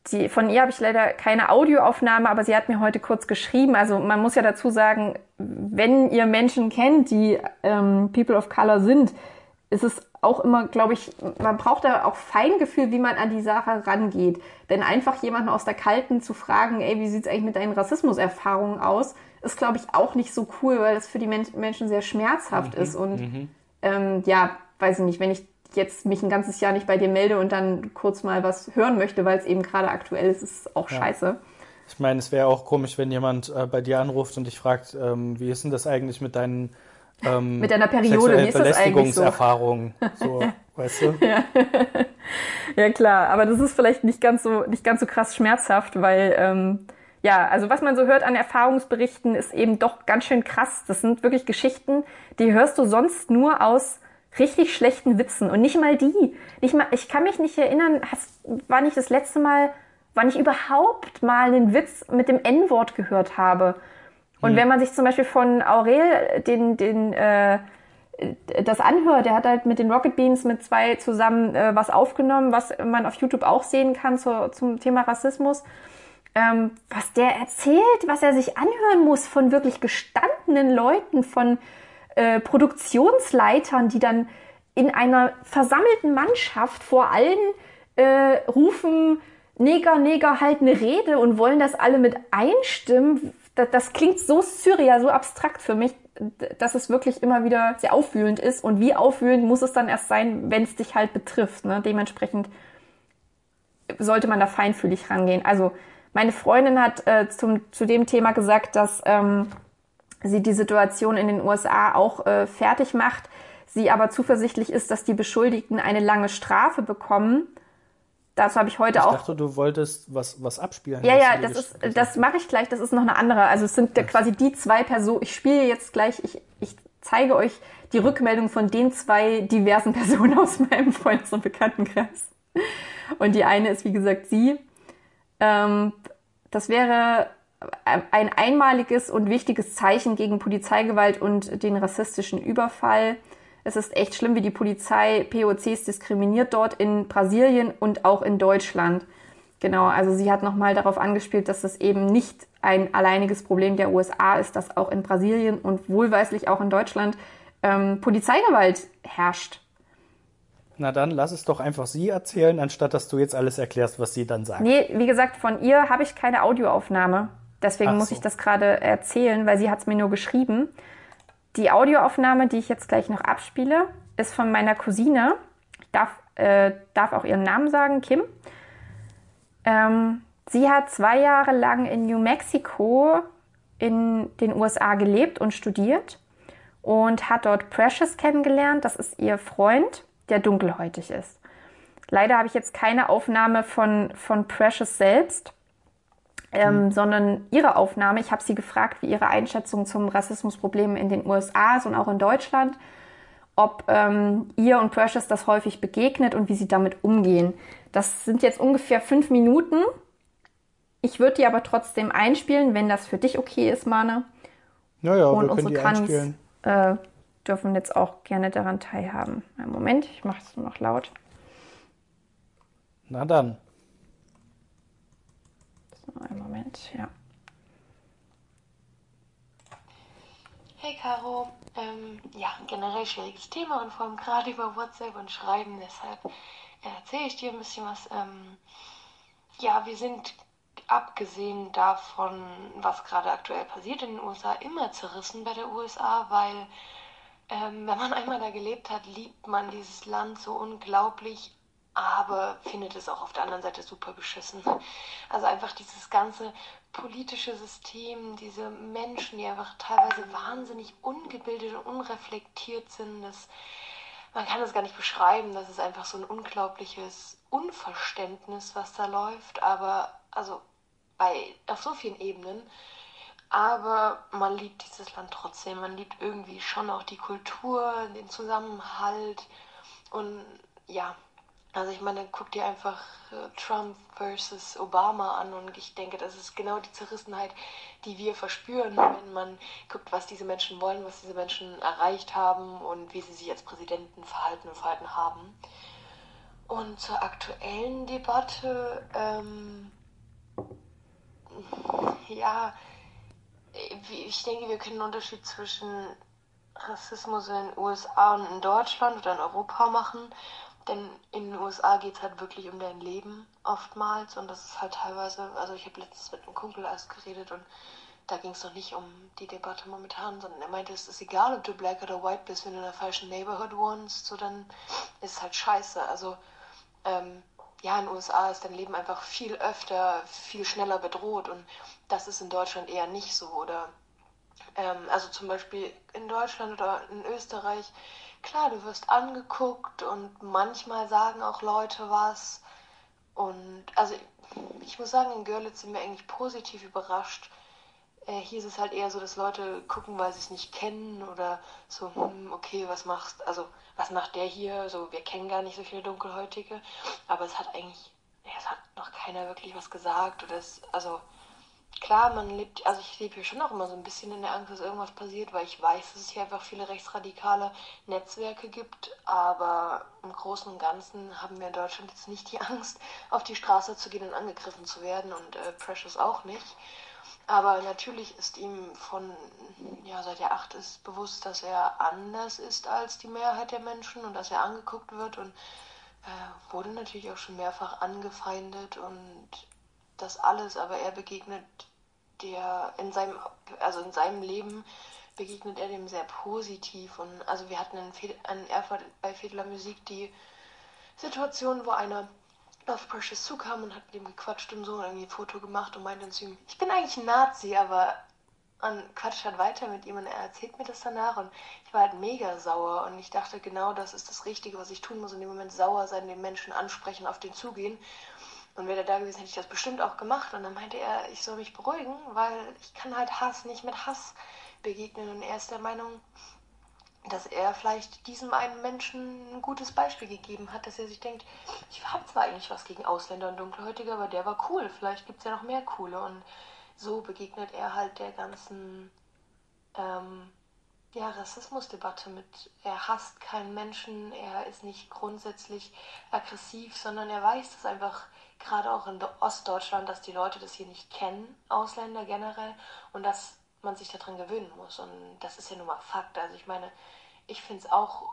Die, von ihr habe ich leider keine Audioaufnahme, aber sie hat mir heute kurz geschrieben. Also man muss ja dazu sagen, wenn ihr Menschen kennt, die ähm, People of Color sind, ist es auch immer, glaube ich, man braucht da auch Feingefühl, wie man an die Sache rangeht. Denn einfach jemanden aus der Kalten zu fragen, ey, wie sieht's eigentlich mit deinen Rassismuserfahrungen aus, ist, glaube ich, auch nicht so cool, weil das für die Men Menschen sehr schmerzhaft Mhm. ist. Und ähm, ja, weiß ich nicht, wenn ich jetzt mich ein ganzes Jahr nicht bei dir melde und dann kurz mal was hören möchte, weil es eben gerade aktuell ist, ist es auch scheiße. Ich meine, es wäre auch komisch, wenn jemand äh, bei dir anruft und dich fragt, ähm, wie ist denn das eigentlich mit deinen ähm, Mit deiner Periode, wie ist das eigentlich so? So, [LAUGHS] weißt du? [LAUGHS] Ja klar, aber das ist vielleicht nicht ganz so nicht ganz so krass schmerzhaft, weil ähm, ja, also was man so hört an Erfahrungsberichten ist eben doch ganz schön krass. Das sind wirklich Geschichten, die hörst du sonst nur aus richtig schlechten Witzen und nicht mal die. Nicht mal, ich kann mich nicht erinnern, hast, war nicht das letzte Mal, wann ich überhaupt mal einen Witz mit dem N-Wort gehört habe. Und wenn man sich zum Beispiel von Aurel den den äh, das anhört, der hat halt mit den Rocket Beans mit zwei zusammen äh, was aufgenommen, was man auf YouTube auch sehen kann zu, zum Thema Rassismus. Ähm, was der erzählt, was er sich anhören muss von wirklich gestandenen Leuten, von äh, Produktionsleitern, die dann in einer versammelten Mannschaft vor allen äh, rufen, Neger, Neger, halt eine Rede und wollen das alle mit einstimmen. Das, das klingt so surreal, so abstrakt für mich, dass es wirklich immer wieder sehr aufwühlend ist. Und wie aufwühlend muss es dann erst sein, wenn es dich halt betrifft. Ne? Dementsprechend sollte man da feinfühlig rangehen. Also meine Freundin hat äh, zum, zu dem Thema gesagt, dass ähm, sie die Situation in den USA auch äh, fertig macht, sie aber zuversichtlich ist, dass die Beschuldigten eine lange Strafe bekommen. Dazu habe ich heute Ich auch dachte, du wolltest was, was abspielen. ja, ja, das ist, das mache ich gleich. Das ist noch eine andere. Also es sind ja quasi die zwei Personen. Ich spiele jetzt gleich. Ich, ich zeige euch die Rückmeldung von den zwei diversen [LAUGHS] Personen aus meinem Freundes- und Bekanntenkreis. Und die eine ist wie gesagt sie. Ähm, das wäre ein einmaliges und wichtiges Zeichen gegen Polizeigewalt und den rassistischen Überfall. Es ist echt schlimm, wie die Polizei POCs diskriminiert dort in Brasilien und auch in Deutschland. Genau, also sie hat nochmal darauf angespielt, dass es eben nicht ein alleiniges Problem der USA ist, dass auch in Brasilien und wohlweislich auch in Deutschland ähm, Polizeigewalt herrscht. Na dann, lass es doch einfach sie erzählen, anstatt dass du jetzt alles erklärst, was sie dann sagt. Nee, wie gesagt, von ihr habe ich keine Audioaufnahme. Deswegen Ach muss so. ich das gerade erzählen, weil sie hat es mir nur geschrieben. Die Audioaufnahme, die ich jetzt gleich noch abspiele, ist von meiner Cousine. Ich darf, äh, darf auch ihren Namen sagen, Kim. Ähm, sie hat zwei Jahre lang in New Mexico in den USA gelebt und studiert und hat dort Precious kennengelernt. Das ist ihr Freund, der dunkelhäutig ist. Leider habe ich jetzt keine Aufnahme von, von Precious selbst, ähm, sondern ihre Aufnahme. Ich habe sie gefragt, wie ihre Einschätzung zum Rassismusproblem in den USA ist und auch in Deutschland, ob ähm, ihr und Precious das häufig begegnet und wie sie damit umgehen. Das sind jetzt ungefähr fünf Minuten. Ich würde die aber trotzdem einspielen, wenn das für dich okay ist, Mane. Naja, Und wir können unsere die einspielen. äh, dürfen jetzt auch gerne daran teilhaben. Einen Moment, ich mache es nur noch laut. Na dann. So, einen Moment, ja. Hey Caro, ähm, ja, generell schwieriges Thema und vor allem gerade über WhatsApp und Schreiben, deshalb äh, erzähle ich dir ein bisschen was. Ähm, ja, wir sind abgesehen davon, was gerade aktuell passiert in den USA, immer zerrissen bei der USA, weil ähm, wenn man einmal da gelebt hat, liebt man dieses Land so unglaublich, aber findet es auch auf der anderen Seite super beschissen. Also einfach dieses ganze politische System, diese Menschen, die einfach teilweise wahnsinnig ungebildet und unreflektiert sind, das, man kann es gar nicht beschreiben, das ist einfach so ein unglaubliches Unverständnis, was da läuft, aber also bei, auf so vielen Ebenen. Aber man liebt dieses Land trotzdem. Man liebt irgendwie schon auch die Kultur, den Zusammenhalt. Und ja, also ich meine, guck dir einfach äh, Trump versus Obama an und ich denke, das ist genau die Zerrissenheit, die wir verspüren, wenn man guckt, was diese Menschen wollen, was diese Menschen erreicht haben und wie sie sich als Präsidenten verhalten und verhalten haben. Und zur aktuellen Debatte, ähm, ja, ich denke, wir können einen Unterschied zwischen Rassismus in den USA und in Deutschland oder in Europa machen. Denn in den USA geht es halt wirklich um dein Leben oftmals und das ist halt teilweise, also ich habe letztens mit einem Kumpel erst geredet und da ging es noch nicht um die Debatte momentan, sondern er meinte, es ist egal, ob du black oder white bist, wenn du in der falschen Neighborhood wohnst, so dann ist es halt scheiße. Also ähm, ja, in den USA ist dein Leben einfach viel öfter, viel schneller bedroht und das ist in Deutschland eher nicht so. Oder ähm, also zum Beispiel in Deutschland oder in Österreich, klar, du wirst angeguckt und manchmal sagen auch Leute was. Und also ich muss sagen, in Görlitz sind wir eigentlich positiv überrascht. Äh, hier ist es halt eher so, dass Leute gucken, weil sie es nicht kennen oder so, hm, okay, was machst, also was macht der hier? So, wir kennen gar nicht so viele Dunkelhäutige, aber es hat eigentlich, ja, es hat noch keiner wirklich was gesagt oder es, also klar, man lebt, also ich lebe hier schon auch immer so ein bisschen in der Angst, dass irgendwas passiert, weil ich weiß, dass es hier einfach viele rechtsradikale Netzwerke gibt, aber im Großen und Ganzen haben wir in Deutschland jetzt nicht die [LAUGHS] Angst, auf die Straße zu gehen und angegriffen zu werden und äh, Precious auch nicht. Aber natürlich ist ihm von, ja, seit er acht ist, bewusst, dass er anders ist als die Mehrheit der Menschen und dass er angeguckt wird und äh, wurde natürlich auch schon mehrfach angefeindet und das alles, aber er begegnet der in seinem, also in seinem Leben begegnet er dem sehr positiv und also wir hatten in, in Erfurt bei Fedler Musik die Situation, wo einer auf Precious zukam und hat mit ihm gequatscht und so und irgendwie ein Foto gemacht und meinte zu ihm, ich bin eigentlich ein Nazi, aber und quatscht halt weiter mit ihm und er erzählt mir das danach und ich war halt mega sauer und ich dachte genau, das ist das Richtige, was ich tun muss, in dem Moment sauer sein, den Menschen ansprechen, auf den zugehen. Und wäre er da gewesen, hätte ich das bestimmt auch gemacht. Und dann meinte er, ich soll mich beruhigen, weil ich kann halt Hass nicht mit Hass begegnen. Und er ist der Meinung, dass er vielleicht diesem einen Menschen ein gutes Beispiel gegeben hat, dass er sich denkt, ich habe zwar eigentlich was gegen Ausländer und Dunkelhäutige, aber der war cool, vielleicht gibt es ja noch mehr coole. Und so begegnet er halt der ganzen ähm, ja, Rassismusdebatte mit, er hasst keinen Menschen, er ist nicht grundsätzlich aggressiv, sondern er weiß das einfach gerade auch in Ostdeutschland, dass die Leute das hier nicht kennen, Ausländer generell, und dass man sich daran gewöhnen muss. Und das ist ja nun mal Fakt. Also ich meine, ich finde es auch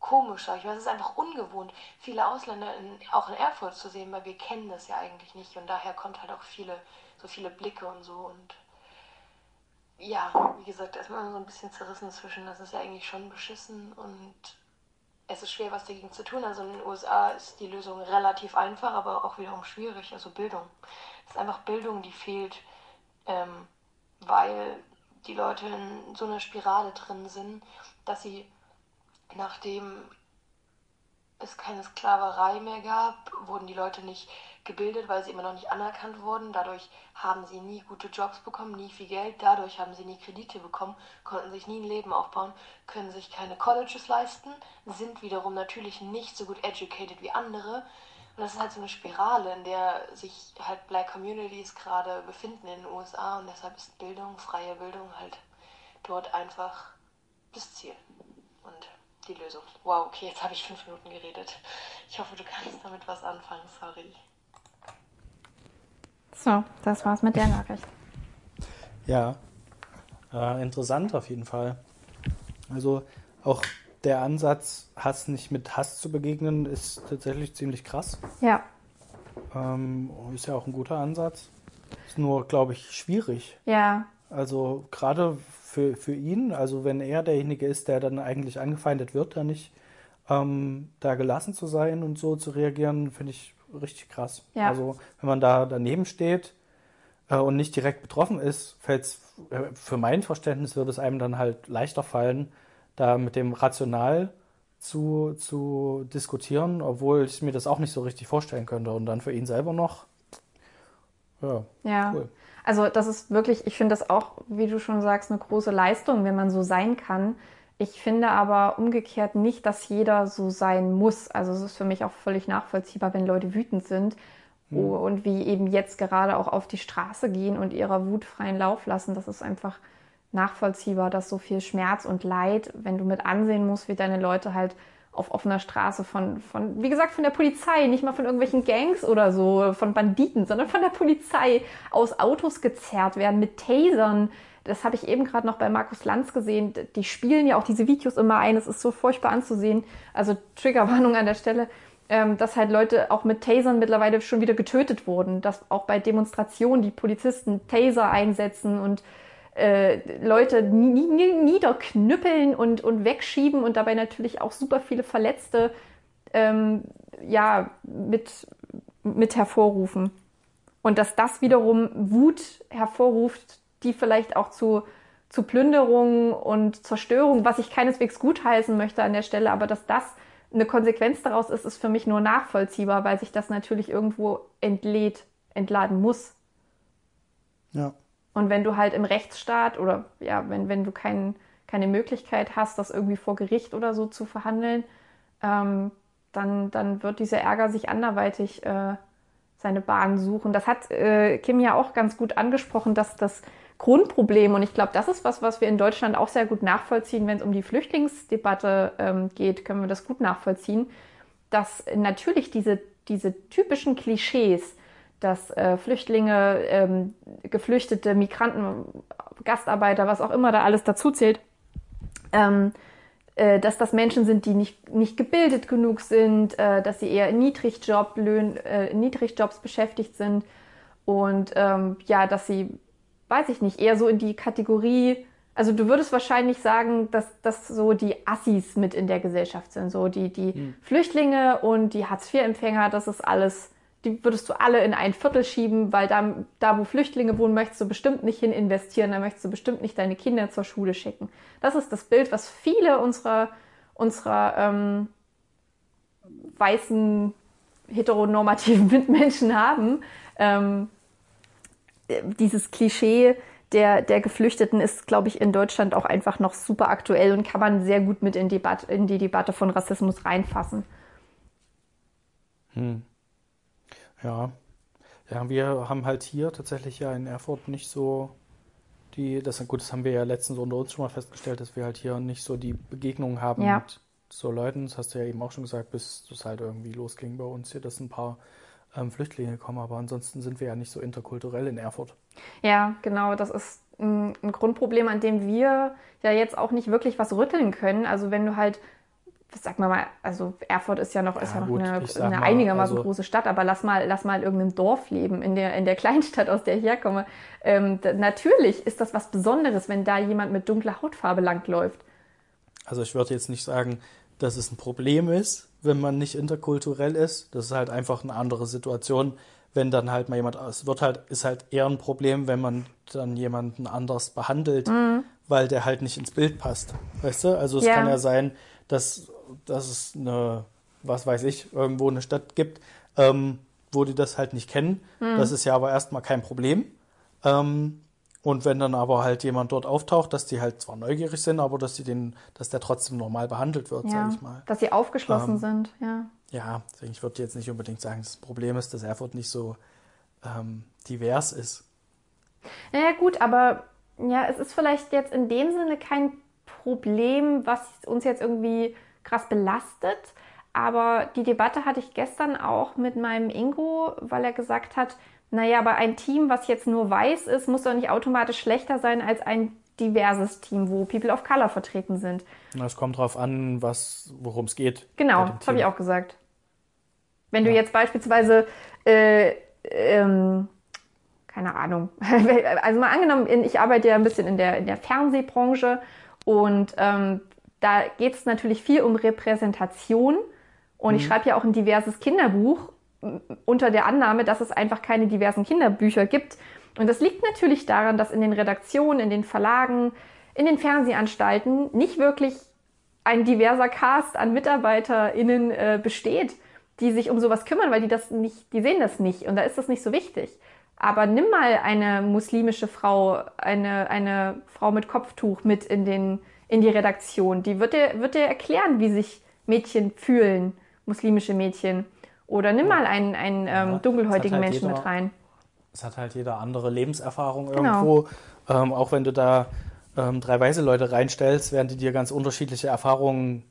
komischer. Ich weiß, es ist einfach ungewohnt, viele Ausländer in, auch in Erfurt zu sehen, weil wir kennen das ja eigentlich nicht. Und daher kommt halt auch viele, so viele Blicke und so. Und ja, wie gesagt, erstmal so ein bisschen zerrissen zwischen, das ist ja eigentlich schon beschissen und es ist schwer, was dagegen zu tun. Also in den USA ist die Lösung relativ einfach, aber auch wiederum schwierig. Also Bildung. Es ist einfach Bildung, die fehlt, ähm, weil die Leute in so einer Spirale drin sind, dass sie, nachdem es keine Sklaverei mehr gab, wurden die Leute nicht gebildet, weil sie immer noch nicht anerkannt wurden. Dadurch haben sie nie gute Jobs bekommen, nie viel Geld. Dadurch haben sie nie Kredite bekommen, konnten sich nie ein Leben aufbauen, können sich keine Colleges leisten, sind wiederum natürlich nicht so gut educated wie andere und das ist halt so eine Spirale, in der sich halt Black Communities gerade befinden in den USA und deshalb ist Bildung, freie Bildung halt dort einfach das Ziel und die Lösung. Wow, okay, jetzt habe ich fünf Minuten geredet. Ich hoffe, du kannst damit was anfangen, sorry. So, das war's mit der Nachricht. Ja, äh, interessant auf jeden Fall. Also auch der Ansatz, Hass nicht mit Hass zu begegnen, ist tatsächlich ziemlich krass. Ja. Ähm, ist ja auch ein guter Ansatz. Ist nur, glaube ich, schwierig. Ja. Also gerade für, für ihn, also wenn er derjenige ist, der dann eigentlich angefeindet wird, da nicht ähm, da gelassen zu sein und so zu reagieren, finde ich richtig krass. Ja. Also wenn man da daneben steht äh, und nicht direkt betroffen ist, fällt es, äh, für mein Verständnis würde es einem dann halt leichter fallen, da mit dem rational zu, zu diskutieren, obwohl ich mir das auch nicht so richtig vorstellen könnte. Und dann für ihn selber noch. Ja, ja. cool. Also das ist wirklich, ich finde das auch, wie du schon sagst, eine große Leistung, wenn man so sein kann. Ich finde aber umgekehrt nicht, dass jeder so sein muss. Also es ist für mich auch völlig nachvollziehbar, wenn Leute wütend sind hm. und wie eben jetzt gerade auch auf die Straße gehen und ihrer Wut freien Lauf lassen. Das ist einfach nachvollziehbar, dass so viel Schmerz und Leid, wenn du mit ansehen musst, wie deine Leute halt auf offener Straße von, von, wie gesagt, von der Polizei, nicht mal von irgendwelchen Gangs oder so, von Banditen, sondern von der Polizei aus Autos gezerrt werden mit Tasern. Das habe ich eben gerade noch bei Markus Lanz gesehen. Die spielen ja auch diese Videos immer ein. Es ist so furchtbar anzusehen. Also Triggerwarnung an der Stelle, ähm, dass halt Leute auch mit Tasern mittlerweile schon wieder getötet wurden. Dass auch bei Demonstrationen die Polizisten Taser einsetzen und äh, Leute niederknüppeln und, und wegschieben und dabei natürlich auch super viele Verletzte ähm, ja, mit, mit hervorrufen. Und dass das wiederum Wut hervorruft, die vielleicht auch zu, zu Plünderungen und Zerstörung, was ich keineswegs gutheißen möchte an der Stelle, aber dass das eine Konsequenz daraus ist, ist für mich nur nachvollziehbar, weil sich das natürlich irgendwo entlädt, entladen muss. Ja. Und wenn du halt im Rechtsstaat oder ja, wenn, wenn du kein, keine Möglichkeit hast, das irgendwie vor Gericht oder so zu verhandeln, ähm, dann, dann wird dieser Ärger sich anderweitig äh, seine Bahn suchen. Das hat äh, Kim ja auch ganz gut angesprochen, dass das Grundproblem, und ich glaube, das ist was, was wir in Deutschland auch sehr gut nachvollziehen, wenn es um die Flüchtlingsdebatte ähm, geht, können wir das gut nachvollziehen, dass natürlich diese, diese typischen Klischees, dass äh, Flüchtlinge, ähm, Geflüchtete, Migranten, Gastarbeiter, was auch immer da alles dazu zählt, ähm, äh, dass das Menschen sind, die nicht, nicht gebildet genug sind, äh, dass sie eher in Niedrigjob, äh, Niedrigjobs beschäftigt sind und ähm, ja, dass sie, weiß ich nicht, eher so in die Kategorie, also du würdest wahrscheinlich sagen, dass das so die Assis mit in der Gesellschaft sind, so die, die hm. Flüchtlinge und die Hartz-IV-Empfänger, das ist alles die würdest du alle in ein Viertel schieben, weil da, da, wo Flüchtlinge wohnen, möchtest du bestimmt nicht hin investieren, da möchtest du bestimmt nicht deine Kinder zur Schule schicken. Das ist das Bild, was viele unserer, unserer ähm, weißen, heteronormativen [LAUGHS] Mitmenschen haben. Ähm, dieses Klischee der, der Geflüchteten ist, glaube ich, in Deutschland auch einfach noch super aktuell und kann man sehr gut mit in, Debat in die Debatte von Rassismus reinfassen. Hm. Ja. Ja, wir haben halt hier tatsächlich ja in Erfurt nicht so die, das gut, das haben wir ja letztens unter uns schon mal festgestellt, dass wir halt hier nicht so die Begegnungen haben ja. mit so Leuten. Das hast du ja eben auch schon gesagt, bis es halt irgendwie losging bei uns hier, dass ein paar ähm, Flüchtlinge kommen, aber ansonsten sind wir ja nicht so interkulturell in Erfurt. Ja, genau, das ist ein, ein Grundproblem, an dem wir ja jetzt auch nicht wirklich was rütteln können. Also wenn du halt sag mal, also Erfurt ist ja noch, ja, ist ja noch gut, eine, eine einigermaßen also, große Stadt, aber lass mal, lass mal in irgendeinem Dorf leben, in der, in der [LAUGHS] Kleinstadt, aus der ich herkomme. Ähm, natürlich ist das was Besonderes, wenn da jemand mit dunkler Hautfarbe langläuft. Also ich würde jetzt nicht sagen, dass es ein Problem ist, wenn man nicht interkulturell ist. Das ist halt einfach eine andere Situation, wenn dann halt mal jemand, es wird halt, ist halt eher ein Problem, wenn man dann jemanden anders behandelt, mhm. weil der halt nicht ins Bild passt. Weißt du? Also es ja. kann ja sein, dass dass es eine, was weiß ich, irgendwo eine Stadt gibt, ähm, wo die das halt nicht kennen. Mhm. Das ist ja aber erstmal kein Problem. Ähm, und wenn dann aber halt jemand dort auftaucht, dass die halt zwar neugierig sind, aber dass sie den, dass der trotzdem normal behandelt wird, ja, sage ich mal. Dass sie aufgeschlossen ähm, sind, ja. Ja, ich würde jetzt nicht unbedingt sagen, das Problem ist, dass Erfurt nicht so ähm, divers ist. Naja, gut, aber ja, es ist vielleicht jetzt in dem Sinne kein Problem, was uns jetzt irgendwie krass belastet. Aber die Debatte hatte ich gestern auch mit meinem Ingo, weil er gesagt hat, naja, aber ein Team, was jetzt nur weiß ist, muss doch nicht automatisch schlechter sein als ein diverses Team, wo People of Color vertreten sind. Es kommt darauf an, worum es geht. Genau, das habe ich auch gesagt. Wenn ja. du jetzt beispielsweise, äh, ähm, keine Ahnung, [LAUGHS] also mal angenommen, ich arbeite ja ein bisschen in der, in der Fernsehbranche und ähm, da geht es natürlich viel um Repräsentation. Und mhm. ich schreibe ja auch ein diverses Kinderbuch unter der Annahme, dass es einfach keine diversen Kinderbücher gibt. Und das liegt natürlich daran, dass in den Redaktionen, in den Verlagen, in den Fernsehanstalten nicht wirklich ein diverser Cast an MitarbeiterInnen äh, besteht, die sich um sowas kümmern, weil die das nicht, die sehen das nicht und da ist das nicht so wichtig. Aber nimm mal eine muslimische Frau, eine, eine Frau mit Kopftuch mit in den in die Redaktion. Die wird dir, wird dir erklären, wie sich Mädchen fühlen, muslimische Mädchen. Oder nimm mal einen, einen ja, ähm, dunkelhäutigen halt Menschen jeder, mit rein. Es hat halt jeder andere Lebenserfahrung genau. irgendwo. Ähm, auch wenn du da ähm, drei weiße Leute reinstellst, werden die dir ganz unterschiedliche Erfahrungen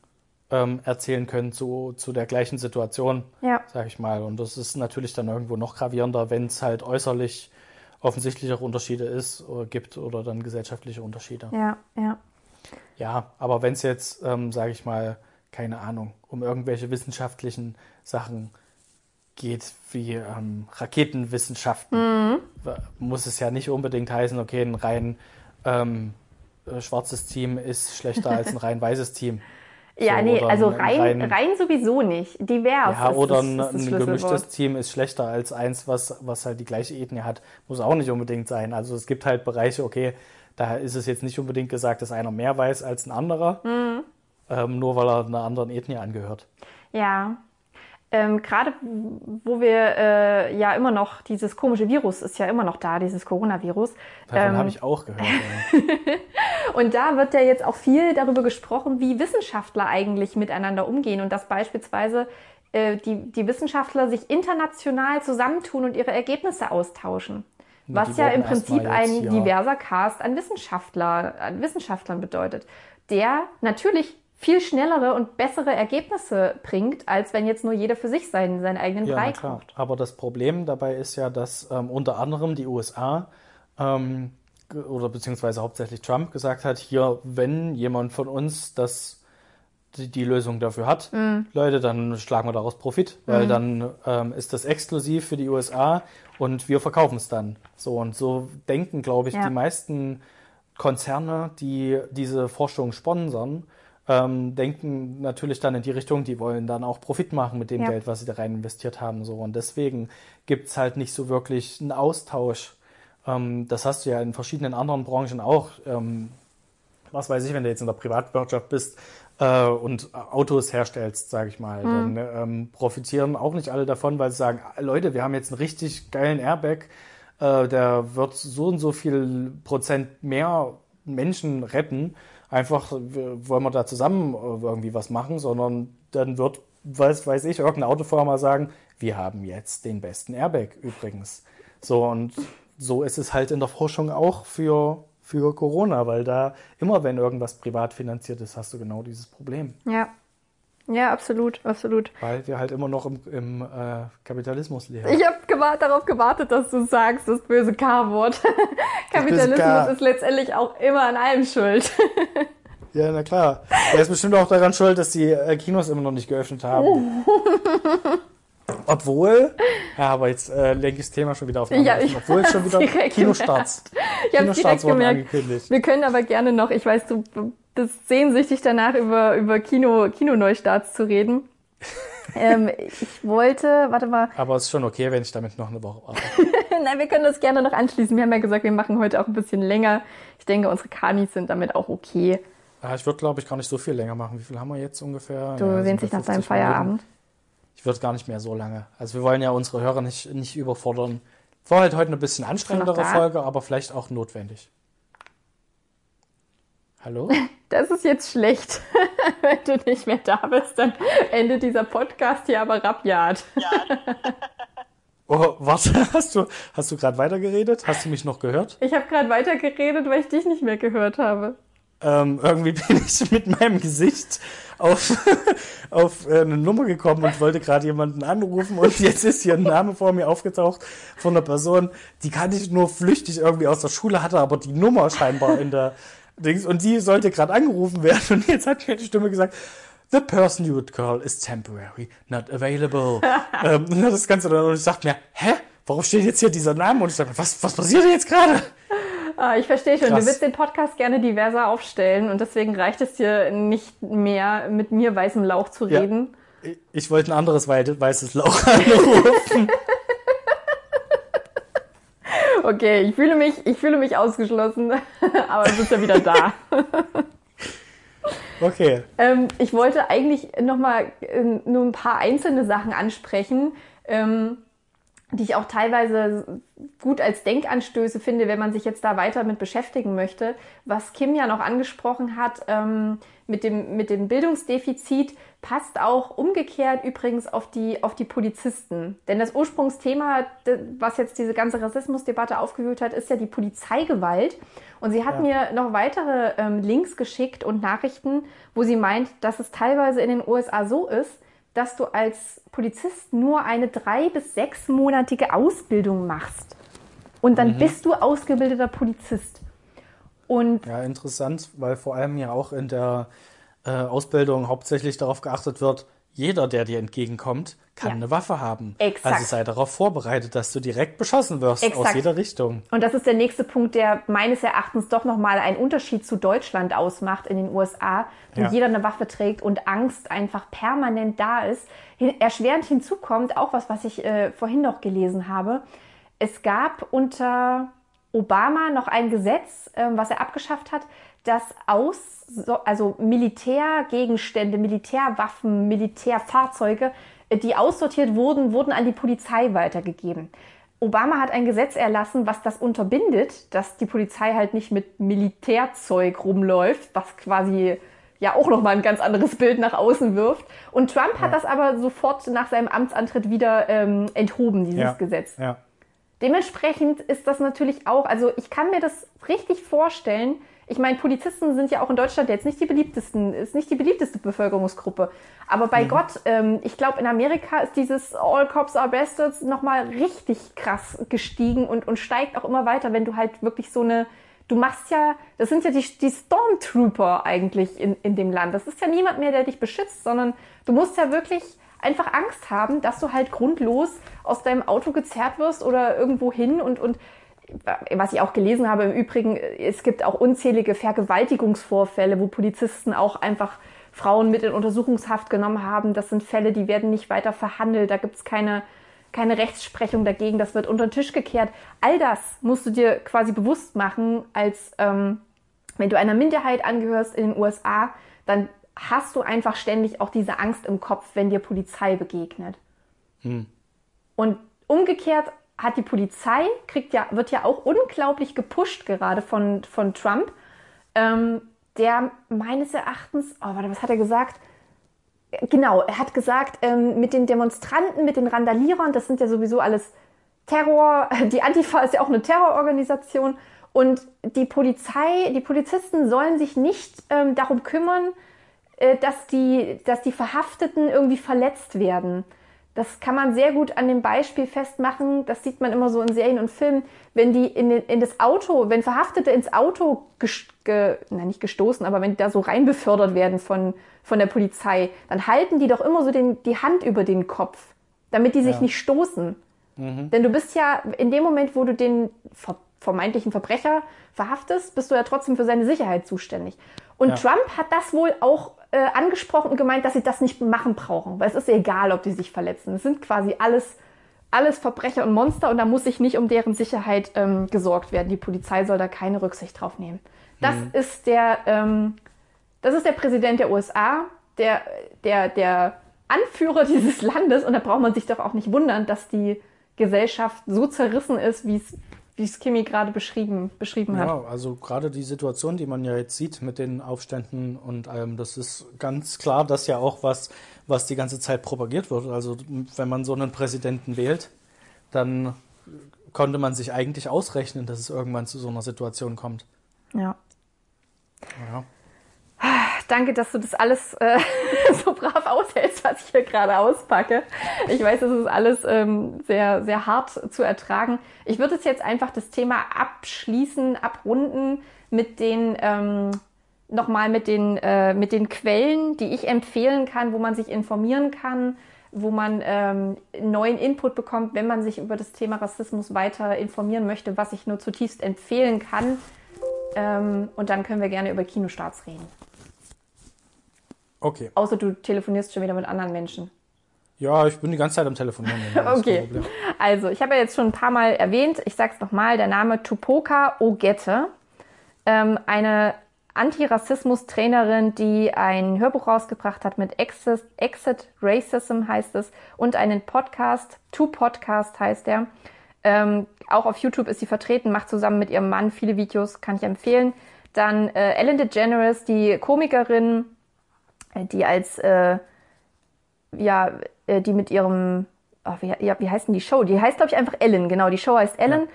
ähm, erzählen können zu, zu der gleichen Situation, ja. sag ich mal. Und das ist natürlich dann irgendwo noch gravierender, wenn es halt äußerlich offensichtlichere Unterschiede ist oder gibt oder dann gesellschaftliche Unterschiede. Ja, ja. Ja, aber wenn es jetzt, ähm, sage ich mal, keine Ahnung, um irgendwelche wissenschaftlichen Sachen geht, wie ähm, Raketenwissenschaften, mhm. muss es ja nicht unbedingt heißen, okay, ein rein ähm, äh, schwarzes Team ist schlechter als ein [LAUGHS] rein weißes Team. Ja, So, nee, also ein rein, rein- rein sowieso nicht. Divers. Ja, ist oder ein, ist ein gemischtes Team ist schlechter als eins, was, was halt die gleiche Ethnie hat. Muss auch nicht unbedingt sein. Also es gibt halt Bereiche, okay, da ist es jetzt nicht unbedingt gesagt, dass einer mehr weiß als ein anderer, Mhm. ähm, nur weil er einer anderen Ethnie angehört. Ja. Ähm, Gerade wo wir äh, ja immer noch, dieses komische Virus ist ja immer noch da, dieses Coronavirus. Davon Ähm, habe ich auch gehört. [LAUGHS] Und da wird ja jetzt auch viel darüber gesprochen, wie Wissenschaftler eigentlich miteinander umgehen und dass beispielsweise äh, die, die Wissenschaftler sich international zusammentun und ihre Ergebnisse austauschen. Was ja im Prinzip ein hier- diverser Cast an Wissenschaftler, an Wissenschaftlern bedeutet, der natürlich viel schnellere und bessere Ergebnisse bringt, als wenn jetzt nur jeder für sich seinen, seinen eigenen Ja, Brei klar. Aber das Problem dabei ist ja, dass ähm, unter anderem die USA ähm, oder beziehungsweise hauptsächlich Trump gesagt hat, hier, wenn jemand von uns das die, die Lösung dafür hat, Mhm. Leute, dann schlagen wir daraus Profit, weil dann ähm, ist das exklusiv für die USA und wir verkaufen es dann. So und so denken, glaube ich, Ja. die meisten Konzerne, die diese Forschung sponsern, ähm, denken natürlich dann in die Richtung, die wollen dann auch Profit machen mit dem Ja. Geld, was sie da rein investiert haben. So. Und deswegen gibt's halt nicht so wirklich einen Austausch. Ähm, das hast du ja in verschiedenen anderen Branchen auch. Ähm, was weiß ich, wenn du jetzt in der Privatwirtschaft bist äh, und Autos herstellst, sage ich mal, dann ähm, profitieren auch nicht alle davon, weil sie sagen, "Ah, Leute, wir haben jetzt einen richtig geilen Airbag, äh, der wird so und so viel Prozent mehr Menschen retten. Einfach wir- wollen wir da zusammen äh, irgendwie was machen, sondern dann wird, weiß, weiß ich, irgendeine Autofirma sagen, wir haben jetzt den besten Airbag übrigens. So und so ist es halt in der Forschung auch für, für Corona, weil da immer, wenn irgendwas privat finanziert ist, hast du genau dieses Problem. Ja. Ja, absolut, absolut. Weil wir halt immer noch im, im äh, Kapitalismus leben. Ich habe gewart darauf gewartet, dass du sagst, das böse K-Wort. [LAUGHS] Kapitalismus K. ist letztendlich auch immer an allem schuld. [LAUGHS] Ja, na klar. Er ist bestimmt auch daran schuld, dass die äh, Kinos immer noch nicht geöffnet haben. [LAUGHS] Obwohl, ja, aber jetzt äh, lenke ich das Thema schon wieder auf. Ja, ich Obwohl es schon wieder Kinostarts. Ich Kinostarts wurden gemerkt. angekündigt. Wir können aber gerne noch, ich weiß, du bist sehnsüchtig danach über, über Kino, Kinoneustarts zu reden. [LAUGHS] ähm, ich wollte, warte mal, Aber es ist schon okay, wenn ich damit noch eine Woche warte. [LAUGHS] nein, wir können das gerne noch anschließen. Wir haben ja gesagt, wir machen heute auch ein bisschen länger. Ich denke, unsere Kanis sind damit auch okay. Ah, ich würde, glaube ich, gar nicht so viel länger machen. Wie viel haben wir jetzt ungefähr? Du Ja, sehnst dich nach deinem 50 Minuten. Feierabend. Ich würde gar nicht mehr so lange. Also wir wollen ja unsere Hörer nicht, nicht überfordern. War halt heute eine bisschen anstrengendere? Folge, aber vielleicht auch notwendig. Hallo? [LAUGHS] Das ist jetzt schlecht. [LAUGHS] Wenn du nicht mehr da bist, dann endet dieser Podcast hier aber rabiat. [LAUGHS] Oh, warte, hast du, hast du gerade weitergeredet? Hast du mich noch gehört? Ich habe gerade weitergeredet, weil ich dich nicht mehr gehört habe. Ähm, irgendwie [LAUGHS] bin ich mit meinem Gesicht auf, [LAUGHS] auf äh, eine Nummer gekommen und wollte gerade jemanden anrufen und jetzt ist hier ein Name vor mir aufgetaucht von einer Person, die kannte ich nur flüchtig irgendwie aus der Schule, hatte aber die Nummer scheinbar in der [LAUGHS] Dings und die sollte gerade angerufen werden und jetzt hat mir die Stimme gesagt, The person you would call is temporary, not available. ähm, und das Ganze dann, und ich dachte mir, hä? Warum steht jetzt hier dieser Name? Und ich dachte, was, was passiert denn jetzt gerade? Ah, ich verstehe schon, Krass. du willst den Podcast gerne diverser aufstellen und deswegen reicht es dir nicht mehr, mit mir weißem Lauch zu Ja. reden. Ich- wollte ein anderes wei- weißes Lauch [LAUGHS] anrufen. Okay, ich fühle mich, ich fühle mich ausgeschlossen, [LAUGHS] aber du bist ja wieder da. [LAUGHS] Okay. Ähm, ich wollte eigentlich nochmal äh, nur ein paar einzelne Sachen ansprechen, ähm, die ich auch teilweise gut als Denkanstöße finde, wenn man sich jetzt da weiter mit beschäftigen möchte. Was Kim ja noch angesprochen hat ähm, mit, dem, mit dem Bildungsdefizit, passt auch umgekehrt übrigens auf die, auf die Polizisten. Denn das Ursprungsthema, was jetzt diese ganze Rassismusdebatte aufgewühlt hat, ist ja die Polizeigewalt. Und sie hat Ja. mir noch weitere ähm, Links geschickt und Nachrichten, wo sie meint, dass es teilweise in den USA so ist, dass du als Polizist nur eine drei- bis sechsmonatige Ausbildung machst. Und dann bist du ausgebildeter Polizist. Und Ja, interessant, weil vor allem ja auch in der äh, Ausbildung hauptsächlich darauf geachtet wird, jeder, der dir entgegenkommt, kann Ja. eine Waffe haben. Exakt. Also sei darauf vorbereitet, dass du direkt beschossen wirst Exakt. aus jeder Richtung. Und das ist der nächste Punkt, der meines Erachtens doch nochmal einen Unterschied zu Deutschland ausmacht in den USA, wo Ja. jeder eine Waffe trägt und Angst einfach permanent da ist. Erschwerend hinzu kommt auch was, was ich äh, vorhin noch gelesen habe. Es gab unter Obama noch ein Gesetz, ähm, was er abgeschafft hat, das aus, so, also Militärgegenstände, Militärwaffen, Militärfahrzeuge, äh, die aussortiert wurden, wurden an die Polizei weitergegeben. Obama hat ein Gesetz erlassen, was das unterbindet, dass die Polizei halt nicht mit Militärzeug rumläuft, was quasi ja auch nochmal ein ganz anderes Bild nach außen wirft. Und Trump hat das aber sofort nach seinem Amtsantritt wieder ähm, enthoben, dieses Ja. Gesetz. Ja. Dementsprechend ist das natürlich auch, also ich kann mir das richtig vorstellen. Ich meine, Polizisten sind ja auch in Deutschland jetzt nicht die beliebtesten, ist nicht die beliebteste Bevölkerungsgruppe. Aber bei Gott, ähm, ich glaube, in Amerika ist dieses All Cops are Bastards nochmal richtig krass gestiegen und, und steigt auch immer weiter, wenn du halt wirklich so eine, du machst ja, das sind ja die, die Stormtrooper eigentlich in, in dem Land. Das ist ja niemand mehr, der dich beschützt, sondern du musst ja wirklich einfach Angst haben, dass du halt grundlos aus deinem Auto gezerrt wirst oder irgendwo hin und, und was ich auch gelesen habe im Übrigen, es gibt auch unzählige Vergewaltigungsvorfälle, wo Polizisten auch einfach Frauen mit in Untersuchungshaft genommen haben. Das sind Fälle, die werden nicht weiter verhandelt. Da gibt es keine, keine Rechtsprechung dagegen. Das wird unter den Tisch gekehrt. All das musst du dir quasi bewusst machen, als ähm, wenn du einer Minderheit angehörst in den USA, dann hast du einfach ständig auch diese Angst im Kopf, wenn dir Polizei begegnet. Und umgekehrt hat die Polizei, kriegt ja, wird ja auch unglaublich gepusht gerade von, von Trump, ähm, der meines Erachtens, oh warte, was hat er gesagt? Genau, er hat gesagt, ähm, mit den Demonstranten, mit den Randalierern, das sind ja sowieso alles Terror, [LAUGHS] die Antifa ist ja auch eine Terrororganisation und die Polizei, die Polizisten sollen sich nicht ähm, darum kümmern, äh, dass, die, dass die Verhafteten irgendwie verletzt werden. Das kann man sehr gut an dem Beispiel festmachen. Das sieht man immer so in Serien und Filmen. Wenn die in, den, in das Auto, wenn Verhaftete ins Auto, ge, na nicht gestoßen, aber wenn die da so rein befördert werden von, von der Polizei, dann halten die doch immer so den, die Hand über den Kopf, damit die sich Ja. nicht stoßen. Denn du bist ja in dem Moment, wo du den ver vermeintlichen Verbrecher verhaftest, bist du ja trotzdem für seine Sicherheit zuständig. Und Ja. Trump hat das wohl auch äh, angesprochen und gemeint, dass sie das nicht machen brauchen, weil es ist egal, ob die sich verletzen. Es sind quasi alles, alles Verbrecher und Monster und da muss sich nicht um deren Sicherheit ähm, gesorgt werden. Die Polizei soll da keine Rücksicht drauf nehmen. Das ist der, ähm, das ist der Präsident der USA, der, der, der Anführer dieses Landes und da braucht man sich doch auch nicht wundern, dass die Gesellschaft so zerrissen ist, wie es wie es Kimi gerade beschrieben, beschrieben hat. Ja, also gerade die Situation, die man ja jetzt sieht mit den Aufständen und allem, das ist ganz klar, das ja auch was, was die ganze Zeit propagiert wird. Also wenn man so einen Präsidenten wählt, dann konnte man sich eigentlich ausrechnen, dass es irgendwann zu so einer Situation kommt. Ja. Ja. Danke, dass du das alles äh, [LAUGHS] so brav aushältst, was ich hier gerade auspacke. Ich weiß, es ist alles ähm, sehr, sehr hart zu ertragen. Ich würde jetzt jetzt einfach das Thema abschließen, abrunden mit den ähm, nochmal mit den äh, mit den Quellen, die ich empfehlen kann, wo man sich informieren kann, wo man ähm, neuen Input bekommt, wenn man sich über das Thema Rassismus weiter informieren möchte, was ich nur zutiefst empfehlen kann. Ähm, und dann können wir gerne über Kinostarts reden. Okay. Außer du telefonierst schon wieder mit anderen Menschen. Ja, ich bin die ganze Zeit am Telefonieren. [LAUGHS] Okay. Also, ich habe ja jetzt schon ein paar Mal erwähnt, ich sag's nochmal, der Name Tupoka Ogette, ähm, eine Antirassismus-Trainerin, die ein Hörbuch rausgebracht hat mit Exit, Exit Racism heißt es und einen Podcast, Two Podcast heißt der. Ähm, auch auf YouTube ist sie vertreten, macht zusammen mit ihrem Mann viele Videos, kann ich empfehlen. Dann äh, Ellen DeGeneres, die Komikerin, die als äh, ja, äh, die mit ihrem, ach, wie, ja, wie heißt denn die Show? Die heißt, glaube ich, einfach Ellen, genau, die Show heißt Ellen.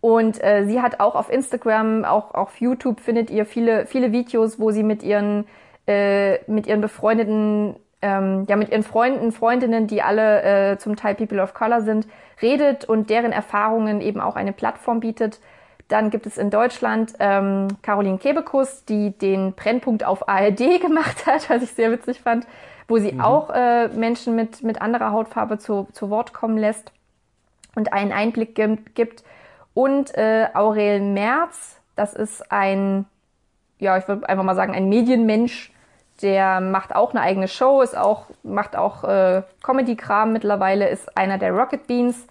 Und äh, sie hat auch auf Instagram, auch auf YouTube findet ihr viele, viele Videos, wo sie mit ihren, äh, mit ihren befreundeten, ähm, ja, mit ihren Freunden, Freundinnen, die alle äh, zum Teil People of Color sind, redet und deren Erfahrungen eben auch eine Plattform bietet. Dann gibt es in Deutschland ähm, Caroline Kebekus, die den Brennpunkt auf ARD [LAUGHS] gemacht hat, was ich sehr witzig fand, wo sie mhm. auch äh, Menschen mit, mit anderer Hautfarbe zu, zu Wort kommen lässt und einen Einblick gibt. Und äh, Aurel Merz, das ist ein, ja, ich würde einfach mal sagen, ein Medienmensch, der macht auch eine eigene Show, ist auch, macht auch äh, Comedy-Kram mittlerweile, ist einer der Rocket Beans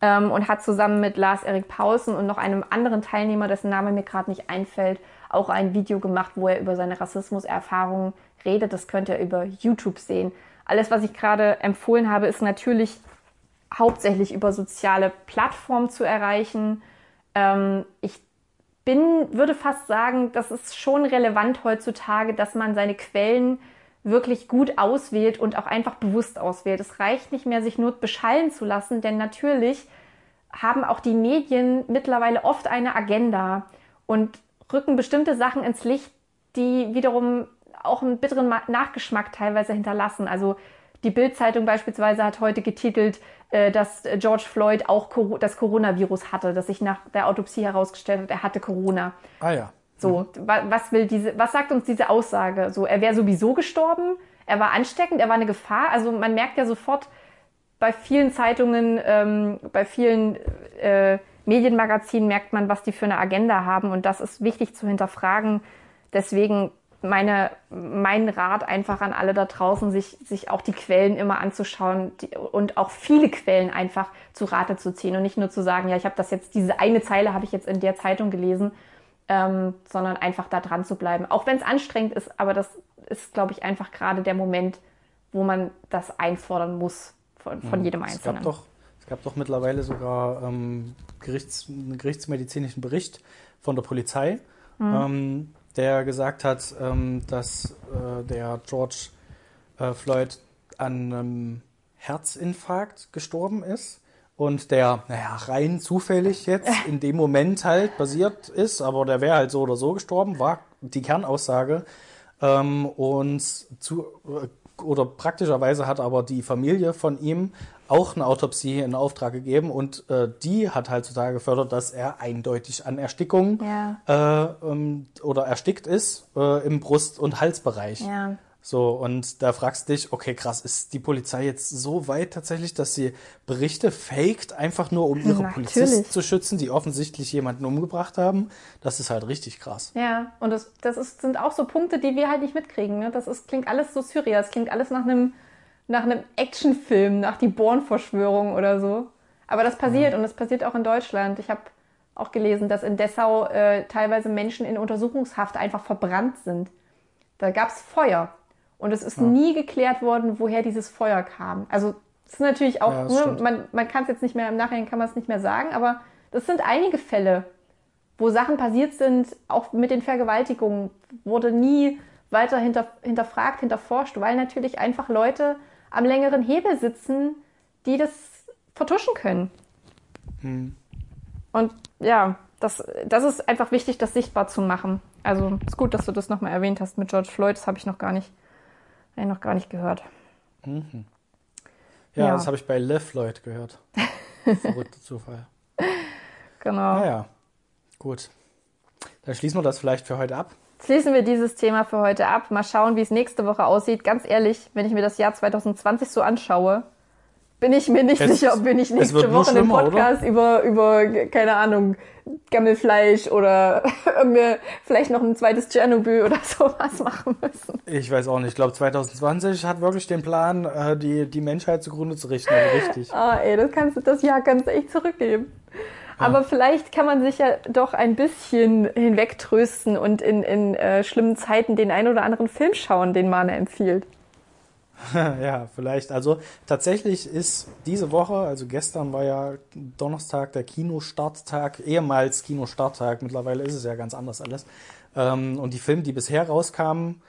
ähm, und hat zusammen mit Lars Erik Paulsen und noch einem anderen Teilnehmer, dessen Name mir gerade nicht einfällt, auch ein Video gemacht, wo er über seine Rassismuserfahrungen redet. Das könnt ihr über YouTube sehen. Alles, was ich gerade empfohlen habe, ist natürlich hauptsächlich über soziale Plattformen zu erreichen. Ähm, ich bin, würde fast sagen, das ist schon relevant heutzutage, dass man seine Quellen wirklich gut auswählt und auch einfach bewusst auswählt. Es reicht nicht mehr, sich nur beschallen zu lassen, denn natürlich haben auch die Medien mittlerweile oft eine Agenda und rücken bestimmte Sachen ins Licht, die wiederum auch einen bitteren Nachgeschmack teilweise hinterlassen. Also die Bild-Zeitung beispielsweise hat heute getitelt, äh, dass George Floyd auch das Coronavirus hatte, dass sich nach der Autopsie herausgestellt hat, er hatte Corona. Ah ja. So, mhm. was will diese, was sagt uns diese Aussage? So, er wäre sowieso gestorben, er war ansteckend, er war eine Gefahr. Also man merkt ja sofort bei vielen Zeitungen, ähm, bei vielen äh, Medienmagazinen merkt man, was die für eine Agenda haben und das ist wichtig zu hinterfragen. Deswegen meine, mein Rat einfach an alle da draußen, sich, sich auch die Quellen immer anzuschauen die, und auch viele Quellen einfach zu Rate zu ziehen und nicht nur zu sagen, ja, ich habe das jetzt, diese eine Zeile habe ich jetzt in der Zeitung gelesen ähm, sondern einfach da dran zu bleiben. Auch wenn es anstrengend ist, aber das ist, glaube ich, einfach gerade der Moment, wo man das einfordern muss von, von jedem Einzelnen. Es gab doch, es gab doch mittlerweile sogar ähm, Gerichts, einen gerichtsmedizinischen Bericht von der Polizei, mhm. ähm, der gesagt hat, ähm, dass äh, der George äh, Floyd an einem Herzinfarkt gestorben ist und der, naja, rein zufällig jetzt in dem Moment halt passiert ist, aber der wäre halt so oder so gestorben, war die Kernaussage. Ähm, und zu, oder praktischerweise hat aber die Familie von ihm auch eine Autopsie in Auftrag gegeben und äh, die hat halt total gefördert, dass er eindeutig an Erstickung ja. äh, ähm, oder erstickt ist äh, im Brust- und Halsbereich. Ja. So, und da fragst du dich, okay, krass, ist die Polizei jetzt so weit tatsächlich, dass sie Berichte faked, einfach nur um ihre Natürlich. Polizisten zu schützen, die offensichtlich jemanden umgebracht haben? Das ist halt richtig krass. Ja, und das, das ist, sind auch so Punkte, die wir halt nicht mitkriegen. Ne? Das ist, klingt alles so surreal, das klingt alles nach einem, nach einem Actionfilm, nach die Born-Verschwörung oder so. Aber das passiert ja. und das passiert auch in Deutschland. Ich habe auch gelesen, dass in Dessau äh, teilweise Menschen in Untersuchungshaft einfach verbrannt sind. Da gab es Feuer. Und es ist ja. nie geklärt worden, woher dieses Feuer kam. Also es ist natürlich auch, ja, ne, man, man kann es jetzt nicht mehr, im Nachhinein kann man es nicht mehr sagen, aber das sind einige Fälle, wo Sachen passiert sind, auch mit den Vergewaltigungen, wurde nie weiter hinter, hinterfragt, hinterforscht, weil natürlich einfach Leute am längeren Hebel sitzen, die das vertuschen können. Hm. Und ja, das, das ist einfach wichtig, das sichtbar zu machen. Also ist gut, dass du das nochmal erwähnt hast mit George Floyd, das habe ich noch gar nicht habe ich noch gar nicht gehört. Mhm. Ja, ja, das habe ich bei Liv Lloyd gehört. [LAUGHS] Verrückter Zufall. Genau. Naja, gut. Dann schließen wir das vielleicht für heute ab. Schließen wir dieses Thema für heute ab. Mal schauen, wie es nächste Woche aussieht. Ganz ehrlich, wenn ich mir das Jahr 2020 so anschaue, bin ich mir nicht es, sicher, ob wir nicht nächste Woche einen Podcast über, über, keine Ahnung, Gammelfleisch oder [LAUGHS] vielleicht noch ein zweites Tschernobyl oder [LAUGHS] sowas machen müssen. Ich weiß auch nicht. Ich glaube, 2020 hat wirklich den Plan, äh, die, die Menschheit zugrunde zu richten. Also richtig. [LAUGHS] Ah, ey, das, kannst, das Jahr kannst du echt zurückgeben. Ja. Aber vielleicht kann man sich ja doch ein bisschen hinwegtrösten und in, in äh, schlimmen Zeiten den ein oder anderen Film schauen, den Mana empfiehlt. [LAUGHS] ja, vielleicht. Also tatsächlich ist diese Woche, also gestern war ja Donnerstag der Kinostarttag, ehemals Kinostarttag, mittlerweile ist es ja ganz anders alles. Ähm, und die Filme, die bisher rauskamen,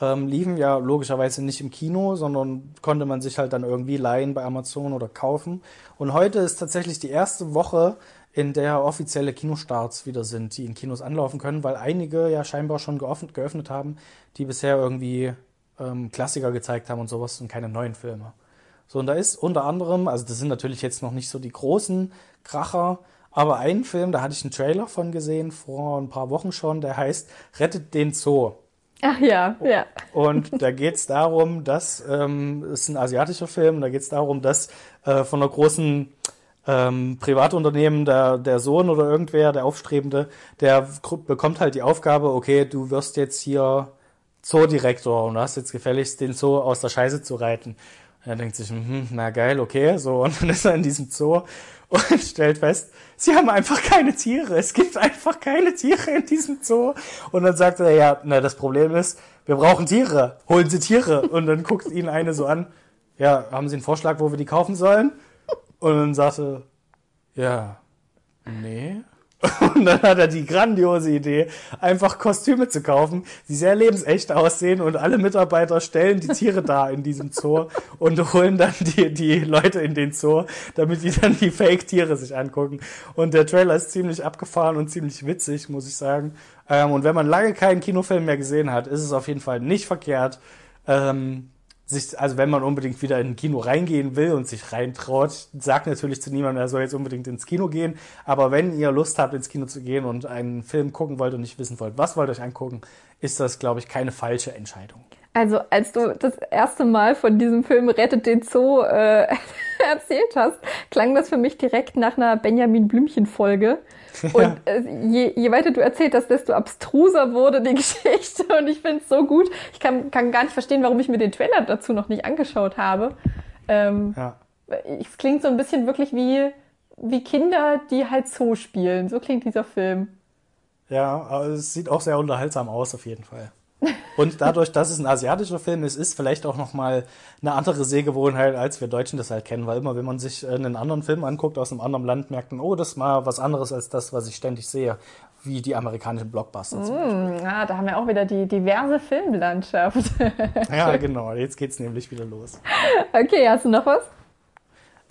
ähm, liefen ja logischerweise nicht im Kino, sondern konnte man sich halt dann irgendwie leihen bei Amazon oder kaufen. Und heute ist tatsächlich die erste Woche, in der offizielle Kinostarts wieder sind, die in Kinos anlaufen können, weil einige ja scheinbar schon geöffnet, geöffnet haben, die bisher irgendwie ähm, Klassiker gezeigt haben und sowas und keine neuen Filme. So, und da ist unter anderem, also das sind natürlich jetzt noch nicht so die großen Kracher, Aber einen Film, da hatte ich einen Trailer von gesehen vor ein paar Wochen schon, der heißt Rettet den Zoo. Ach ja, ja. Und da geht es darum, dass, ähm, es ist ein asiatischer Film, da geht es darum, dass äh, von einer großen ähm, Privatunternehmen der, der Sohn oder irgendwer, der Aufstrebende, der bekommt halt die Aufgabe, okay, du wirst jetzt hier Zoodirektor und hast jetzt gefälligst den Zoo aus der Scheiße zu reiten. Und er denkt sich, hm, na geil, okay, so, und dann ist er in diesem Zoo und [LAUGHS] stellt fest, sie haben einfach keine Tiere. Es gibt einfach keine Tiere in diesem Zoo. Und dann sagt er, ja, na, das Problem ist, wir brauchen Tiere. Holen Sie Tiere. Und dann guckt ihn eine so an, ja, haben Sie einen Vorschlag, wo wir die kaufen sollen? Und dann sagte, ja, nee. [LAUGHS] Und dann hat er die grandiose Idee, einfach Kostüme zu kaufen, die sehr lebensecht aussehen und alle Mitarbeiter stellen die Tiere da in diesem Zoo und holen dann die, die Leute in den Zoo, damit die dann die Fake-Tiere sich angucken. Und der Trailer ist ziemlich abgefahren und ziemlich witzig, muss ich sagen. Ähm, und wenn man lange keinen Kinofilm mehr gesehen hat, ist es auf jeden Fall nicht verkehrt, ähm, sich, also wenn man unbedingt wieder in ein Kino reingehen will und sich reintraut, sagt natürlich zu niemandem, er soll jetzt unbedingt ins Kino gehen. Aber wenn ihr Lust habt, ins Kino zu gehen und einen Film gucken wollt und nicht wissen wollt, was wollt ihr euch angucken, ist das, glaube ich, keine falsche Entscheidung. Also als du das erste Mal von diesem Film Rettet den Zoo äh, [LAUGHS] erzählt hast, klang das für mich direkt nach einer Benjamin Blümchen-Folge. [LAUGHS] Und äh, je, je weiter du erzählt hast, desto abstruser wurde die [LAUGHS] Geschichte. Und ich finde es so gut. Ich kann, kann gar nicht verstehen, warum ich mir den Trailer dazu noch nicht angeschaut habe. Ähm, ja. Es klingt so ein bisschen wirklich wie, wie Kinder, die halt Zoo spielen. So klingt dieser Film. Ja, aber es sieht auch sehr unterhaltsam aus, auf jeden Fall. Und dadurch, dass es ein asiatischer Film ist, ist vielleicht auch nochmal eine andere Sehgewohnheit, als wir Deutschen das halt kennen. Weil immer, wenn man sich einen anderen Film anguckt aus einem anderen Land, merkt man, oh, das ist mal was anderes als das, was ich ständig sehe. Wie die amerikanischen Blockbuster zum mm, ah, da haben wir auch wieder die diverse Filmlandschaft. [LAUGHS] ja, [LAUGHS] genau. Jetzt geht's nämlich wieder los. Okay, hast du noch was?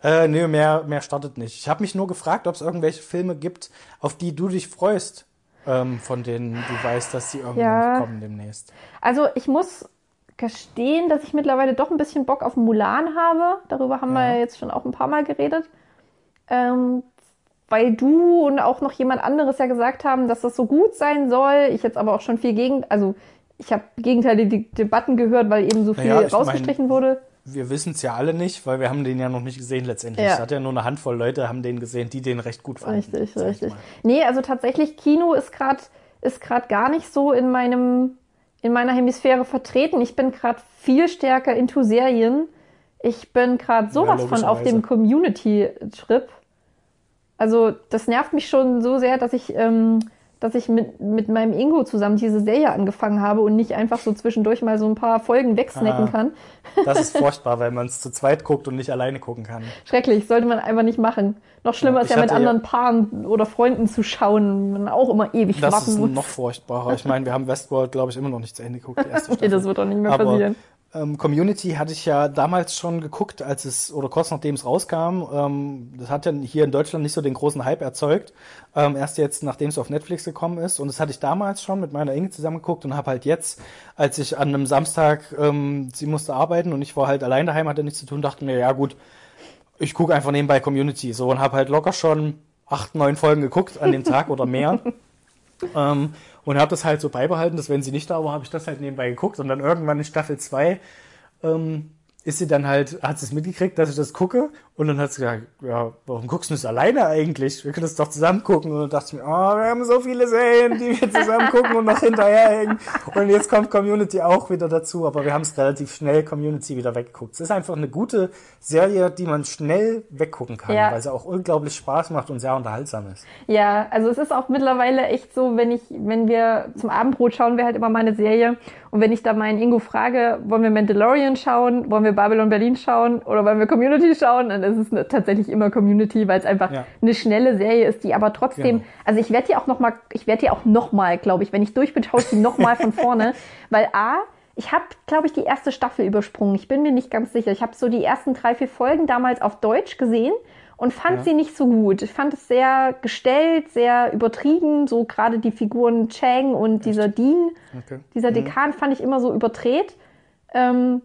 Äh, nee, mehr, mehr startet nicht. Ich habe mich nur gefragt, ob es irgendwelche Filme gibt, auf die du dich freust ähm, von denen du weißt, dass die irgendwann ja. kommen demnächst? Also ich muss gestehen, dass ich mittlerweile doch ein bisschen Bock auf Mulan habe. Darüber haben ja. wir jetzt schon auch ein paar Mal geredet. Ähm, weil du und auch noch jemand anderes ja gesagt haben, dass das so gut sein soll. Ich jetzt aber auch schon viel gegen, also ich habe gegenteilige Debatten gehört, weil eben so viel naja, rausgestrichen mein, wurde wir wissen es ja alle nicht, weil wir haben den ja noch nicht gesehen letztendlich. Ja. Es hat ja nur eine Handvoll Leute haben den gesehen, die den recht gut fanden. Richtig, richtig. Nee, also tatsächlich Kino ist gerade ist gerade gar nicht so in meinem in meiner Hemisphäre vertreten. Ich bin gerade viel stärker into Serien. Ich bin gerade sowas ja, von auf dem Community Trip. Also das nervt mich schon so sehr, dass ich ähm, dass ich mit, mit meinem Ingo zusammen diese Serie angefangen habe und nicht einfach so zwischendurch mal so ein paar Folgen wegsnacken ah, kann. Das ist [LAUGHS] furchtbar, weil man es zu zweit guckt und nicht alleine gucken kann. Schrecklich, sollte man einfach nicht machen. Noch schlimmer ja, ist ja mit anderen Paaren oder Freunden zu schauen, man auch immer ewig das warten muss. Das ist noch furchtbarer. Ich meine, wir haben Westworld, glaube ich, immer noch nicht zu Ende geguckt, die erste [LAUGHS] nee, das wird doch nicht mehr Aber passieren. Ähm, Community hatte ich ja damals schon geguckt, als es, oder kurz nachdem es rauskam. Ähm, das hat ja hier in Deutschland nicht so den großen Hype erzeugt. Ähm, erst jetzt, nachdem es auf Netflix gekommen ist. Und das hatte ich damals schon mit meiner Inge zusammen geguckt und habe halt jetzt, als ich an einem Samstag, ähm, sie musste arbeiten und ich war halt allein daheim, hatte nichts zu tun, dachte mir, ja gut, ich gucke einfach nebenbei Community. So und habe halt locker schon acht, neun Folgen geguckt an dem Tag oder mehr. [LAUGHS] und habe das halt so beibehalten, dass wenn sie nicht da war, habe ich das halt nebenbei geguckt und dann irgendwann in Staffel 2 ähm, ist sie dann halt, hat sie es mitgekriegt, dass ich das gucke und dann hat sie gesagt, ja, warum guckst du das alleine eigentlich? Wir können das doch zusammen gucken und dann dachte ich mir, oh, wir haben so viele Serien, die wir zusammen gucken und noch hinterherhängen und jetzt kommt Community auch wieder dazu, aber wir haben es relativ schnell Community wieder weggeguckt. Es ist einfach eine gute Serie, die man schnell weggucken kann, ja. weil sie auch unglaublich Spaß macht und sehr unterhaltsam ist. Ja, also es ist auch mittlerweile echt so, wenn ich, wenn wir zum Abendbrot schauen wir halt immer mal eine Serie und wenn ich da meinen Ingo frage, wollen wir Mandalorian schauen, wollen wir Babylon Berlin schauen oder wollen wir Community schauen, dann ist es eine, tatsächlich immer Community, weil es einfach ja. eine schnelle Serie ist, die aber trotzdem, genau. also ich werde die auch noch mal, ich werde die auch noch mal, glaube ich, wenn ich durch bin, schaue ich die noch mal von vorne, [LAUGHS] weil a ich habe, glaube ich, die erste Staffel übersprungen. Ich bin mir nicht ganz sicher. Ich habe so die ersten drei, vier Folgen damals auf Deutsch gesehen und fand ja. sie nicht so gut. Ich fand es sehr gestellt, sehr übertrieben. So gerade die Figuren Chang und dieser Dean, okay. dieser mhm. Dekan, fand ich immer so überdreht. Ähm,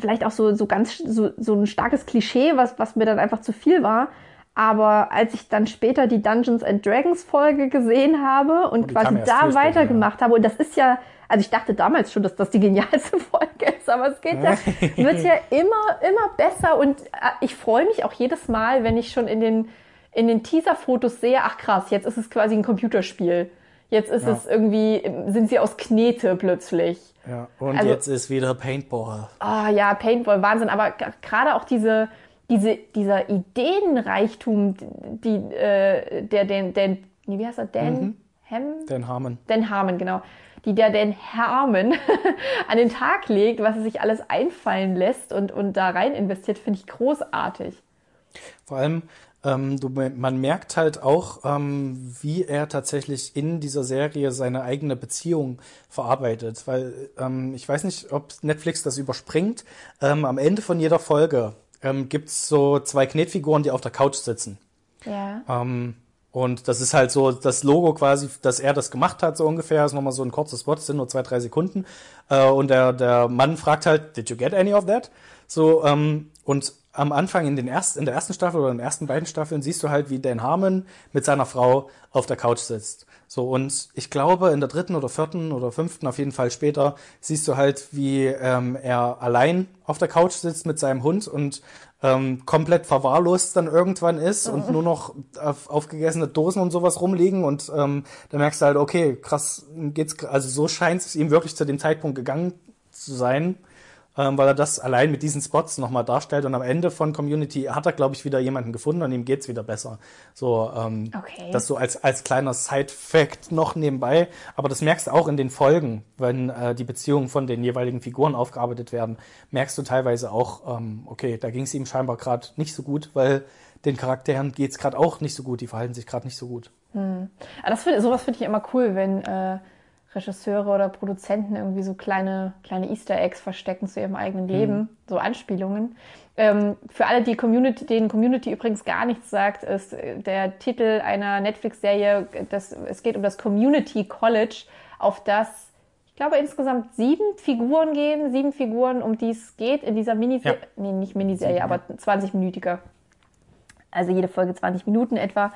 vielleicht auch so, so ganz so, so ein starkes Klischee, was, was mir dann einfach zu viel war. Aber als ich dann später die Dungeons and Dragons Folge gesehen habe und Oh, die kam quasi da weitergemacht habe, und das ist ja, also ich dachte damals schon, dass das die genialste [LAUGHS] Folge ist, aber es geht ja, wird ja immer, immer besser und äh, ich freue mich auch jedes Mal, wenn ich schon in den, in den Teaser-Fotos sehe, ach krass, jetzt ist es quasi ein Computerspiel. Jetzt ist Ja. es irgendwie, sind sie aus Knete plötzlich. Ja, und Also- jetzt ist wieder Paintball. Ah ja, Paintball, Wahnsinn. Aber gerade auch diese, diese, dieser Ideenreichtum, die, äh, der, den, den, wie heißt er, Dan Hem? Den Harmon. Dan Harmon, genau. Die der Dan Harmon [LAUGHS] an den Tag legt, was er sich alles einfallen lässt und, und da rein investiert, finde ich großartig. Vor allem, ähm, du, man merkt halt auch, ähm, wie er tatsächlich in dieser Serie seine eigene Beziehung verarbeitet. Weil ähm, ich weiß nicht, ob Netflix das überspringt. Ähm, am Ende von jeder Folge ähm, gibt's so zwei Knetfiguren, die auf der Couch sitzen. Ja. Ähm, und das ist halt so das Logo quasi, dass er das gemacht hat, so ungefähr. ist nochmal so ein kurzes Spot, das sind nur zwei, drei Sekunden. Äh, und der, der Mann fragt halt, did you get any of that? So, und am Anfang in, den erst, in der ersten Staffel oder in den ersten beiden Staffeln siehst du halt, wie Dan Harmon mit seiner Frau auf der Couch sitzt. So, und ich glaube, in der dritten oder vierten oder fünften, auf jeden Fall später, siehst du halt, wie ähm, er allein auf der Couch sitzt mit seinem Hund und ähm, komplett verwahrlost dann irgendwann ist und nur noch auf, aufgegessene Dosen und sowas rumliegen und ähm, da merkst du halt, okay, krass, geht's, also so scheint es ihm wirklich zu dem Zeitpunkt gegangen zu sein, ähm, weil er das allein mit diesen Spots nochmal darstellt und am Ende von Community hat er, glaube ich, wieder jemanden gefunden und ihm geht's wieder besser. So, ähm, Okay. das so als, als kleiner Side-Fact noch nebenbei, aber das merkst du auch in den Folgen, wenn äh, die Beziehungen von den jeweiligen Figuren aufgearbeitet werden, merkst du teilweise auch, ähm, okay, da ging's ihm scheinbar gerade nicht so gut, weil den Charakteren geht's gerade auch nicht so gut, die verhalten sich gerade nicht so gut. Aber das find, sowas finde ich immer cool, wenn äh, Regisseure oder Produzenten irgendwie so kleine, kleine Easter Eggs verstecken zu ihrem eigenen Leben, so Anspielungen. Ähm, für alle, die Community, denen Community übrigens gar nichts sagt, ist äh, der Titel einer Netflix-Serie, es geht um das Community College, auf das ich glaube insgesamt sieben Figuren gehen, sieben Figuren, um die es geht in dieser Miniserie, Ja. nee, nicht Miniserie, aber 20-minütiger also jede Folge 20 Minuten etwa.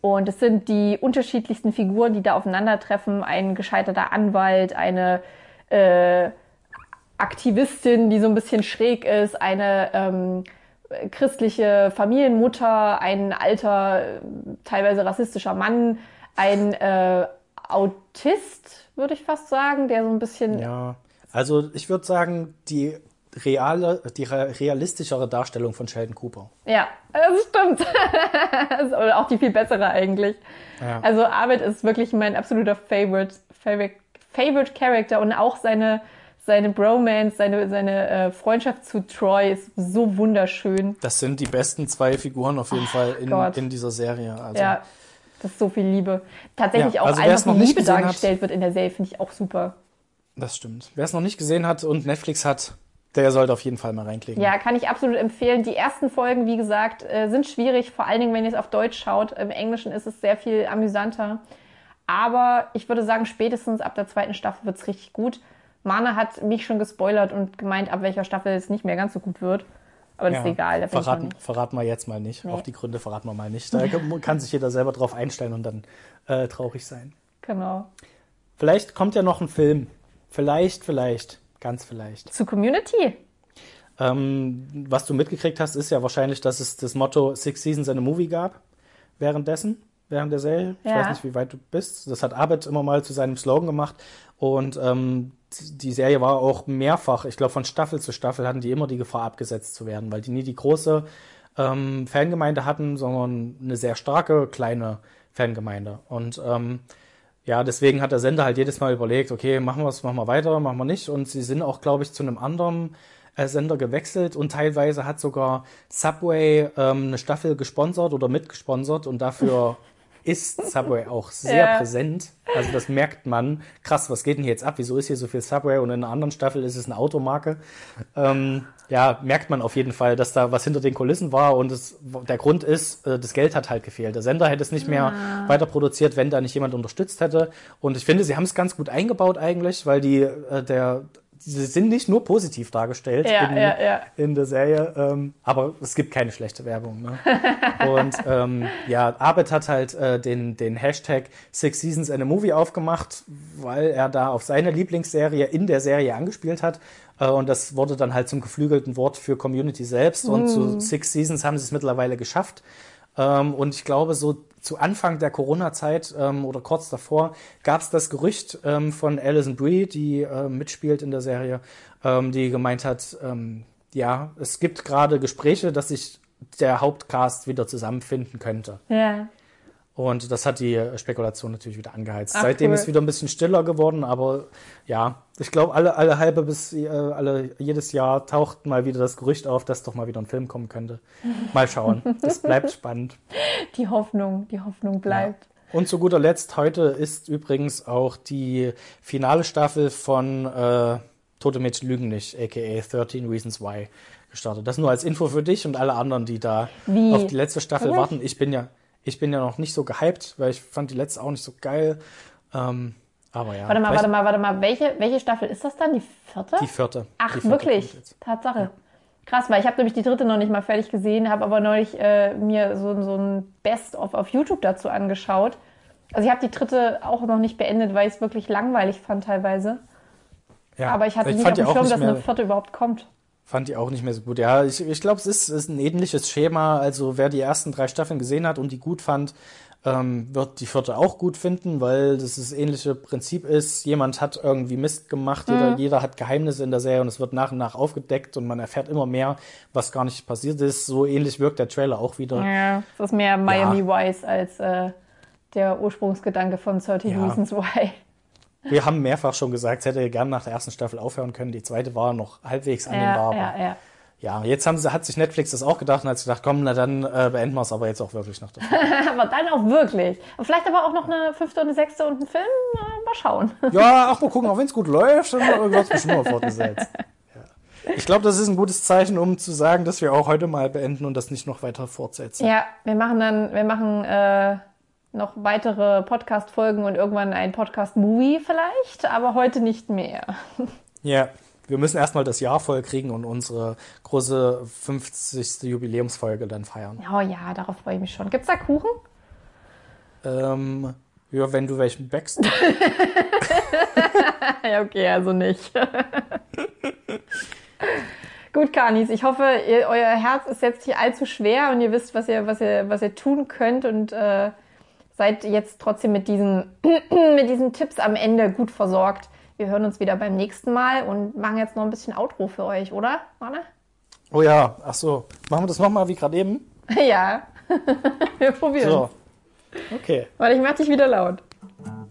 Und es sind die unterschiedlichsten Figuren, die da aufeinandertreffen. Ein gescheiterter Anwalt, eine äh, Aktivistin, die so ein bisschen schräg ist, eine ähm, christliche Familienmutter, ein alter, teilweise rassistischer Mann, ein äh, Autist, würde ich fast sagen, der so ein bisschen Ja, also ich würde sagen, die reale, die re- realistischere Darstellung von Sheldon Cooper. Ja, [LAUGHS] das stimmt. Oder auch die viel bessere eigentlich. Ja. Also Arvid ist wirklich mein absoluter Favorite, Favorite, Favorite Character und auch seine, seine Bromance, seine, seine äh, Freundschaft zu Troy ist so wunderschön. Das sind die besten zwei Figuren auf jeden Fall in, Gott. in dieser Serie. Also, Ja, das ist so viel Liebe. Tatsächlich Ja, auch also einfach noch wie nicht Liebe gesehen hat- dargestellt wird in der Serie, finde ich auch super. Das stimmt. Wer es noch nicht gesehen hat und Netflix hat, der sollte auf jeden Fall mal reinklicken. Ja, kann ich absolut empfehlen. Die ersten Folgen, wie gesagt, äh, sind schwierig, vor allen Dingen, wenn ihr es auf Deutsch schaut. Im Englischen ist es sehr viel amüsanter. Aber ich würde sagen, spätestens ab der zweiten Staffel wird es richtig gut. Mana hat mich schon gespoilert und gemeint, ab welcher Staffel es nicht mehr ganz so gut wird. Aber das Ja, ist egal. Da verraten, verraten wir jetzt mal nicht. Auch die Gründe verraten wir mal nicht. Da [LAUGHS] kann sich jeder selber drauf einstellen und dann äh, traurig sein. Genau. Vielleicht kommt ja noch ein Film. Vielleicht, vielleicht, ganz vielleicht. Zu Community. Ähm, was du mitgekriegt hast, ist ja wahrscheinlich, dass es das Motto Six Seasons and a Movie gab. Währenddessen, während der Serie. Ich Ja. weiß nicht, wie weit du bist. Das hat Abed immer mal zu seinem Slogan gemacht. Und ähm, die Serie war auch mehrfach, ich glaube von Staffel zu Staffel hatten die immer die Gefahr abgesetzt zu werden, weil die nie die große ähm, Fangemeinde hatten, sondern eine sehr starke kleine Fangemeinde. Und ähm, ja, deswegen hat der Sender halt jedes Mal überlegt, okay, machen wir es, machen wir weiter, machen wir nicht. Und sie sind auch, glaube ich, zu einem anderen äh, Sender gewechselt und teilweise hat sogar Subway ähm, eine Staffel gesponsert oder mitgesponsert und dafür ist Subway [LAUGHS] auch sehr Ja. präsent. Also das merkt man. Krass, was geht denn hier jetzt ab? Wieso ist hier so viel Subway? Und in einer anderen Staffel ist es eine Automarke. Ähm, ja, merkt man auf jeden Fall, dass da was hinter den Kulissen war und es, der Grund ist, äh, das Geld hat halt gefehlt. Der Sender hätte es nicht mehr weiter produziert, wenn da nicht jemand unterstützt hätte. Und ich finde, sie haben es ganz gut eingebaut eigentlich, weil die, äh, der, sie sind nicht nur positiv dargestellt Ja, in, ja, ja. in der Serie, ähm, aber es gibt keine schlechte Werbung. Ne? [LAUGHS] Und ähm, ja, Abed hat halt äh, den, den Hashtag Six Seasons and a Movie aufgemacht, weil er da auf seine Lieblingsserie in der Serie angespielt hat. Äh, und das wurde dann halt zum geflügelten Wort für Community selbst. Und zu Six Seasons haben sie es mittlerweile geschafft. Ähm, und ich glaube, so zu Anfang der Corona-Zeit ähm, oder kurz davor gab es das Gerücht ähm, von Alison Brie, die äh, mitspielt in der Serie, ähm, die gemeint hat, ähm, ja, es gibt gerade Gespräche, dass sich der Hauptcast wieder zusammenfinden könnte. Ja. Und das hat die Spekulation natürlich wieder angeheizt. Ach, Seitdem cool. ist wieder ein bisschen stiller geworden, aber ja, ich glaube, alle, alle halbe bis äh, alle jedes Jahr taucht mal wieder das Gerücht auf, dass doch mal wieder ein Film kommen könnte. [LAUGHS] Mal schauen. Das bleibt spannend. Die Hoffnung, die Hoffnung bleibt. Und zu guter Letzt, heute ist übrigens auch die finale Staffel von äh, Tote Mädchen lügen nicht, aka 13 Reasons Why, gestartet. Das nur als Info für dich und alle anderen, die da Wie? auf die letzte Staffel Wirklich? warten. Ich bin ja, ich bin ja noch nicht so gehypt, weil ich fand die letzte auch nicht so geil. Ähm, aber ja. Warte mal, warte mal, warte mal. Welche, welche Staffel ist das dann? Die vierte? Die vierte. Ach, die vierte wirklich? Tatsache. Krass, weil ich habe nämlich die dritte noch nicht mal fertig gesehen, habe aber neulich äh, mir so, so ein Best-of auf YouTube dazu angeschaut. Also ich habe die dritte auch noch nicht beendet, weil ich es wirklich langweilig fand teilweise. Ja, aber ich hatte nicht auf dem Schirm, dass eine vierte überhaupt kommt. Fand die auch nicht mehr so gut. Ja, ich, ich glaube, es ist, ist ein ähnliches Schema. Also wer die ersten drei Staffeln gesehen hat und die gut fand, ähm, wird die vierte auch gut finden, weil das das ähnliche Prinzip ist. Jemand hat irgendwie Mist gemacht, jeder, jeder hat Geheimnisse in der Serie und es wird nach und nach aufgedeckt und man erfährt immer mehr, was gar nicht passiert ist. So ähnlich wirkt der Trailer auch wieder. Ja, das ist mehr Miami Vice als äh, der Ursprungsgedanke von 13 Ja. Reasons Why. [LAUGHS] Wir haben mehrfach schon gesagt, es hätte gern nach der ersten Staffel aufhören können. Die zweite war noch halbwegs Ja, annehmbar. ja, aber ja. Ja, jetzt haben sie, hat sich Netflix das auch gedacht und hat sich gedacht, komm, na dann äh, beenden wir es aber jetzt auch wirklich der [LAUGHS] Aber dann auch wirklich. Vielleicht aber auch noch eine fünfte und eine sechste und ein Film. Äh, mal schauen. Ja, ach mal gucken, auch wenn es gut läuft, dann wird es bestimmt mal fortgesetzt. [LAUGHS] Ja. Ich glaube, das ist ein gutes Zeichen, um zu sagen, dass wir auch heute mal beenden und das nicht noch weiter fortsetzen. Ja, wir machen dann, wir machen äh, noch weitere Podcast-Folgen und irgendwann ein Podcast-Movie vielleicht, aber heute nicht mehr. Ja, wir müssen erstmal das Jahr voll kriegen und unsere große 50. Jubiläumsfolge dann feiern. Oh ja, darauf freue ich mich schon. Gibt's da Kuchen? Ähm, ja, wenn du welchen backst. [LAUGHS] [LAUGHS] Ja, okay, also nicht. Gut, Kanis, ich hoffe, ihr, euer Herz ist jetzt nicht allzu schwer und ihr wisst, was ihr, was ihr, was ihr tun könnt und äh, seid jetzt trotzdem mit diesen, [CLEARS THROAT] mit diesen Tipps am Ende gut versorgt. Wir hören uns wieder beim nächsten Mal und machen jetzt noch ein bisschen Outro für euch, oder? Warte? Oh ja, ach so. Machen wir das nochmal wie gerade eben? [LAUGHS] Ja. [LAUGHS] Wir probieren. So. Okay. Warte, ich mach dich wieder laut.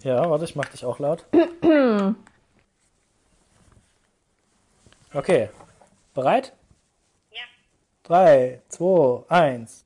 Ja, warte, ich mach dich auch laut. [CLEARS THROAT] Okay. Bereit? Ja. Drei, zwei, eins.